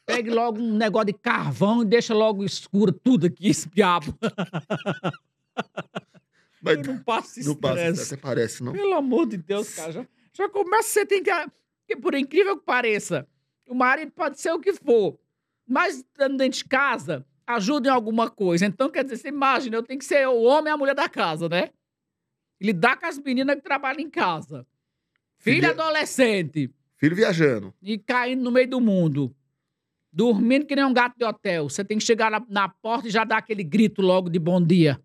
Pegue logo um negócio de carvão e deixa logo escuro tudo aqui, esse diabo. [LAUGHS] Mas Eu não passo não passa, estresse. parece, não. Pelo amor de Deus, cara. Já, já começa, você tem que... que por incrível que pareça, o marido pode ser o que for, mas estando dentro de casa, ajuda em alguma coisa. Então, quer dizer, você imagina, eu tenho que ser o homem e a mulher da casa, né? Lidar com as meninas que trabalham em casa. Filho Filha- adolescente Filho viajando. e caindo no meio do mundo. Dormindo que nem um gato de hotel. Você tem que chegar na, na porta e já dar aquele grito logo de bom dia.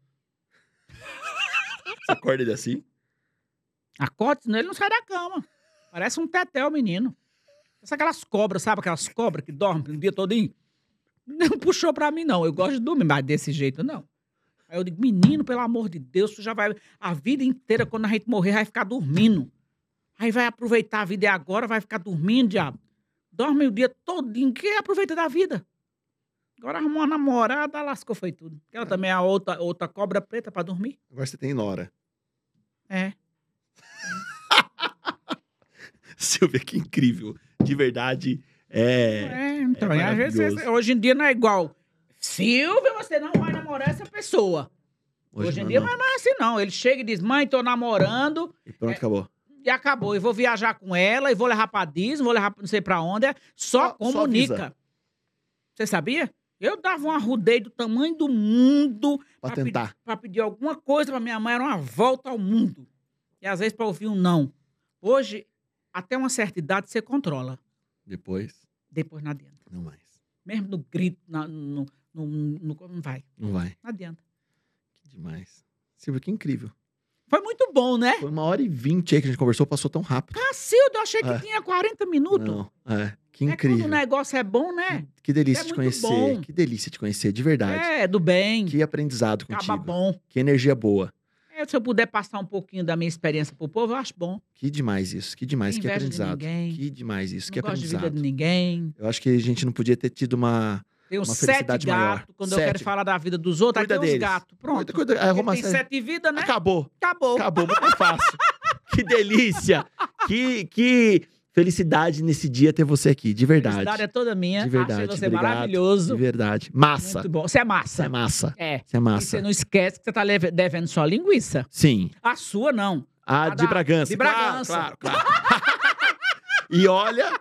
Você acorda ele assim? Acorde, senão ele não sai da cama. Parece um tetel, menino. Parece aquelas cobras, sabe? Aquelas cobras que dormem o dia todinho. Não puxou pra mim, não. Eu gosto de dormir, mas desse jeito, não. Aí eu digo, menino, pelo amor de Deus, tu já vai... A vida inteira, quando a gente morrer, vai ficar dormindo. Aí vai aproveitar a vida e agora vai ficar dormindo, diabo. Dorme o dia todinho. Quem aproveita da vida? Agora arrumou uma namorada, lascou, foi tudo. Ela também é a outra, outra cobra preta pra dormir. Agora você tem Nora. É. [LAUGHS] Silvia, que incrível. De verdade. É. É, então, é às vezes, hoje em dia não é igual. Silvia, você não vai namorar essa pessoa. Hoje, em não, dia não. não é mais assim, não. Ele chega e diz, mãe, tô namorando, E pronto, é- acabou. e acabou. E vou viajar com ela, e vou levar pra Disney, vou levar pra não sei pra onde. é. Só, Só- só comunica. avisa. você sabia? Eu dava um arrudeio do tamanho do mundo Pra pedir- tentar. pra pedir alguma coisa pra minha mãe. Era uma volta ao mundo. E às vezes pra ouvir um não. Hoje, até uma certa idade, você controla. Depois, Depois não adianta. não mais. Mesmo no grito, na- no, no, no- não vai. Não vai. Não adianta. Que demais. Silvia, que incrível. Foi muito bom, né? Foi uma hora e vinte aí que a gente conversou, passou tão rápido. Cacildo, eu achei que É. tinha 40 minutos. Não, é. Que É quando incrível. o negócio é bom, né? Que delícia É te conhecer. bom. Que delícia te conhecer, de verdade. É, do bem. Que aprendizado Acaba contigo. bom. Que energia boa. É, se eu puder passar um pouquinho da minha experiência pro povo, eu acho bom. Que demais isso. Que demais. Que de aprendizado. ninguém. Que demais isso. não que gosto de aprendizado. vida de ninguém. Eu acho que a gente não podia ter tido uma. Tenho Uma sete felicidade maior. gatos. Quando eu Sete. quero falar da vida dos outros, Cuida aí tem deles. gatos. Pronto. Cuida, cuida. É, Roma, tem sete vidas, né? Acabou. Acabou. Acabou, muito fácil. [LAUGHS] que delícia! Que, que felicidade nesse dia ter você aqui, de A verdade. felicidade é toda minha. De verdade, Achei você obrigado. maravilhoso. De verdade. Massa. Muito bom. Você é massa. Você é massa. É. Você é E massa. você não esquece que você tá devendo só linguiça. Sim. A sua, não. A, A de da- Bragança. de Claro, Bragança. Claro, claro. [LAUGHS] e olha,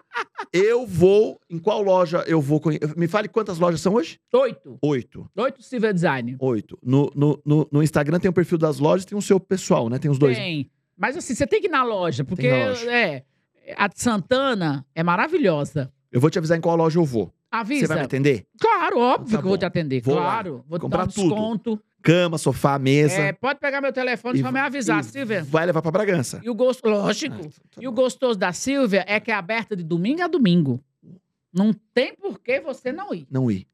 eu vou. Em qual loja eu vou? conhe- Me fale quantas lojas são hoje? Oito. Oito. Oito Silver Design. Oito. No, no, no, no Instagram tem o perfil das lojas tem o seu pessoal, né? Tem os dois. Tem. Mas assim, você tem que ir na loja, porque na loja. é. A de Santana é maravilhosa. Eu vou te avisar em qual loja eu vou. Avisa. Você vai me atender? Claro, óbvio Tá que eu vou te atender. Vou lá. claro. Vou te Comprar dar um tudo. desconto. Cama, sofá, mesa. É, pode pegar meu telefone E- só me avisar, Silvia. Vai levar pra Bragança. E o gosto, lógico. Ah, tá e o gostoso da Silvia é que é aberta de domingo a domingo. Não tem por que você não ir. Não ir.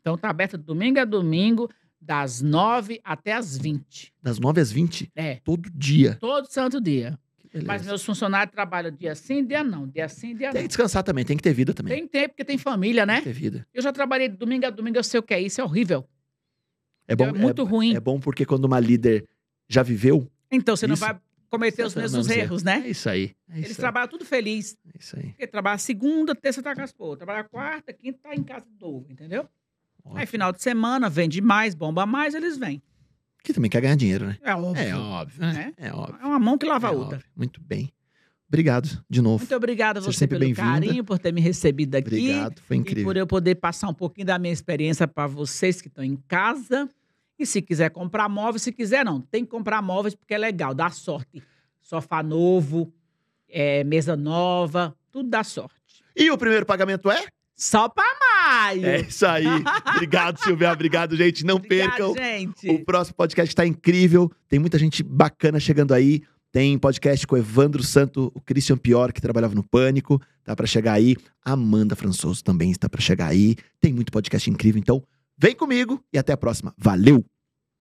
Então tá aberta de domingo a domingo, das nove até as vinte. Das 9 às 20, É, todo dia. todo santo dia. Que beleza. Mas meus funcionários trabalham dia sim, dia não. Dia sim, dia Tem não. que descansar também, tem que ter vida também. Tem tempo, porque tem família, Tem né? que ter vida. Eu já trabalhei de domingo a domingo, eu sei o que é isso, é horrível. É bom, É muito ruim. É bom porque quando uma líder já viveu, Então você não Isso. vai cometer os mesmos não erros, é né? isso aí. É Eles isso aí. trabalham tudo feliz. É isso aí. Porque trabalha segunda, terça tá com as pô. Trabalha quarta, quinta, tá em casa de novo, entendeu? Aí Ótimo. final de semana, vende mais, bomba mais, eles vêm. Que também quer ganhar dinheiro, né? É óbvio. É óbvio, né? É óbvio. É uma mão que lava a É outra. óbvio. Muito bem. Obrigado de novo. Muito obrigada a você sempre pelo carinho, por ter me recebido aqui. Obrigado, foi E incrível. por eu poder passar um pouquinho da minha experiência para vocês que estão em casa. E se quiser comprar móveis, se quiser não, tem que comprar móveis porque é legal, dá sorte. Sofá novo, é, mesa nova, tudo dá sorte. E o primeiro pagamento é? Só pra maio. É isso aí. Obrigado, Silvia. Obrigado, gente. Não Obrigada, percam. gente. O próximo podcast tá incrível. Tem muita gente bacana chegando aí. Tem podcast com o Evandro Santo, o Christian Pior, que trabalhava no Pânico. Tá pra chegar aí. Amanda Françoso também está pra chegar aí. Tem muito podcast incrível. Então, vem comigo e até a próxima. Valeu!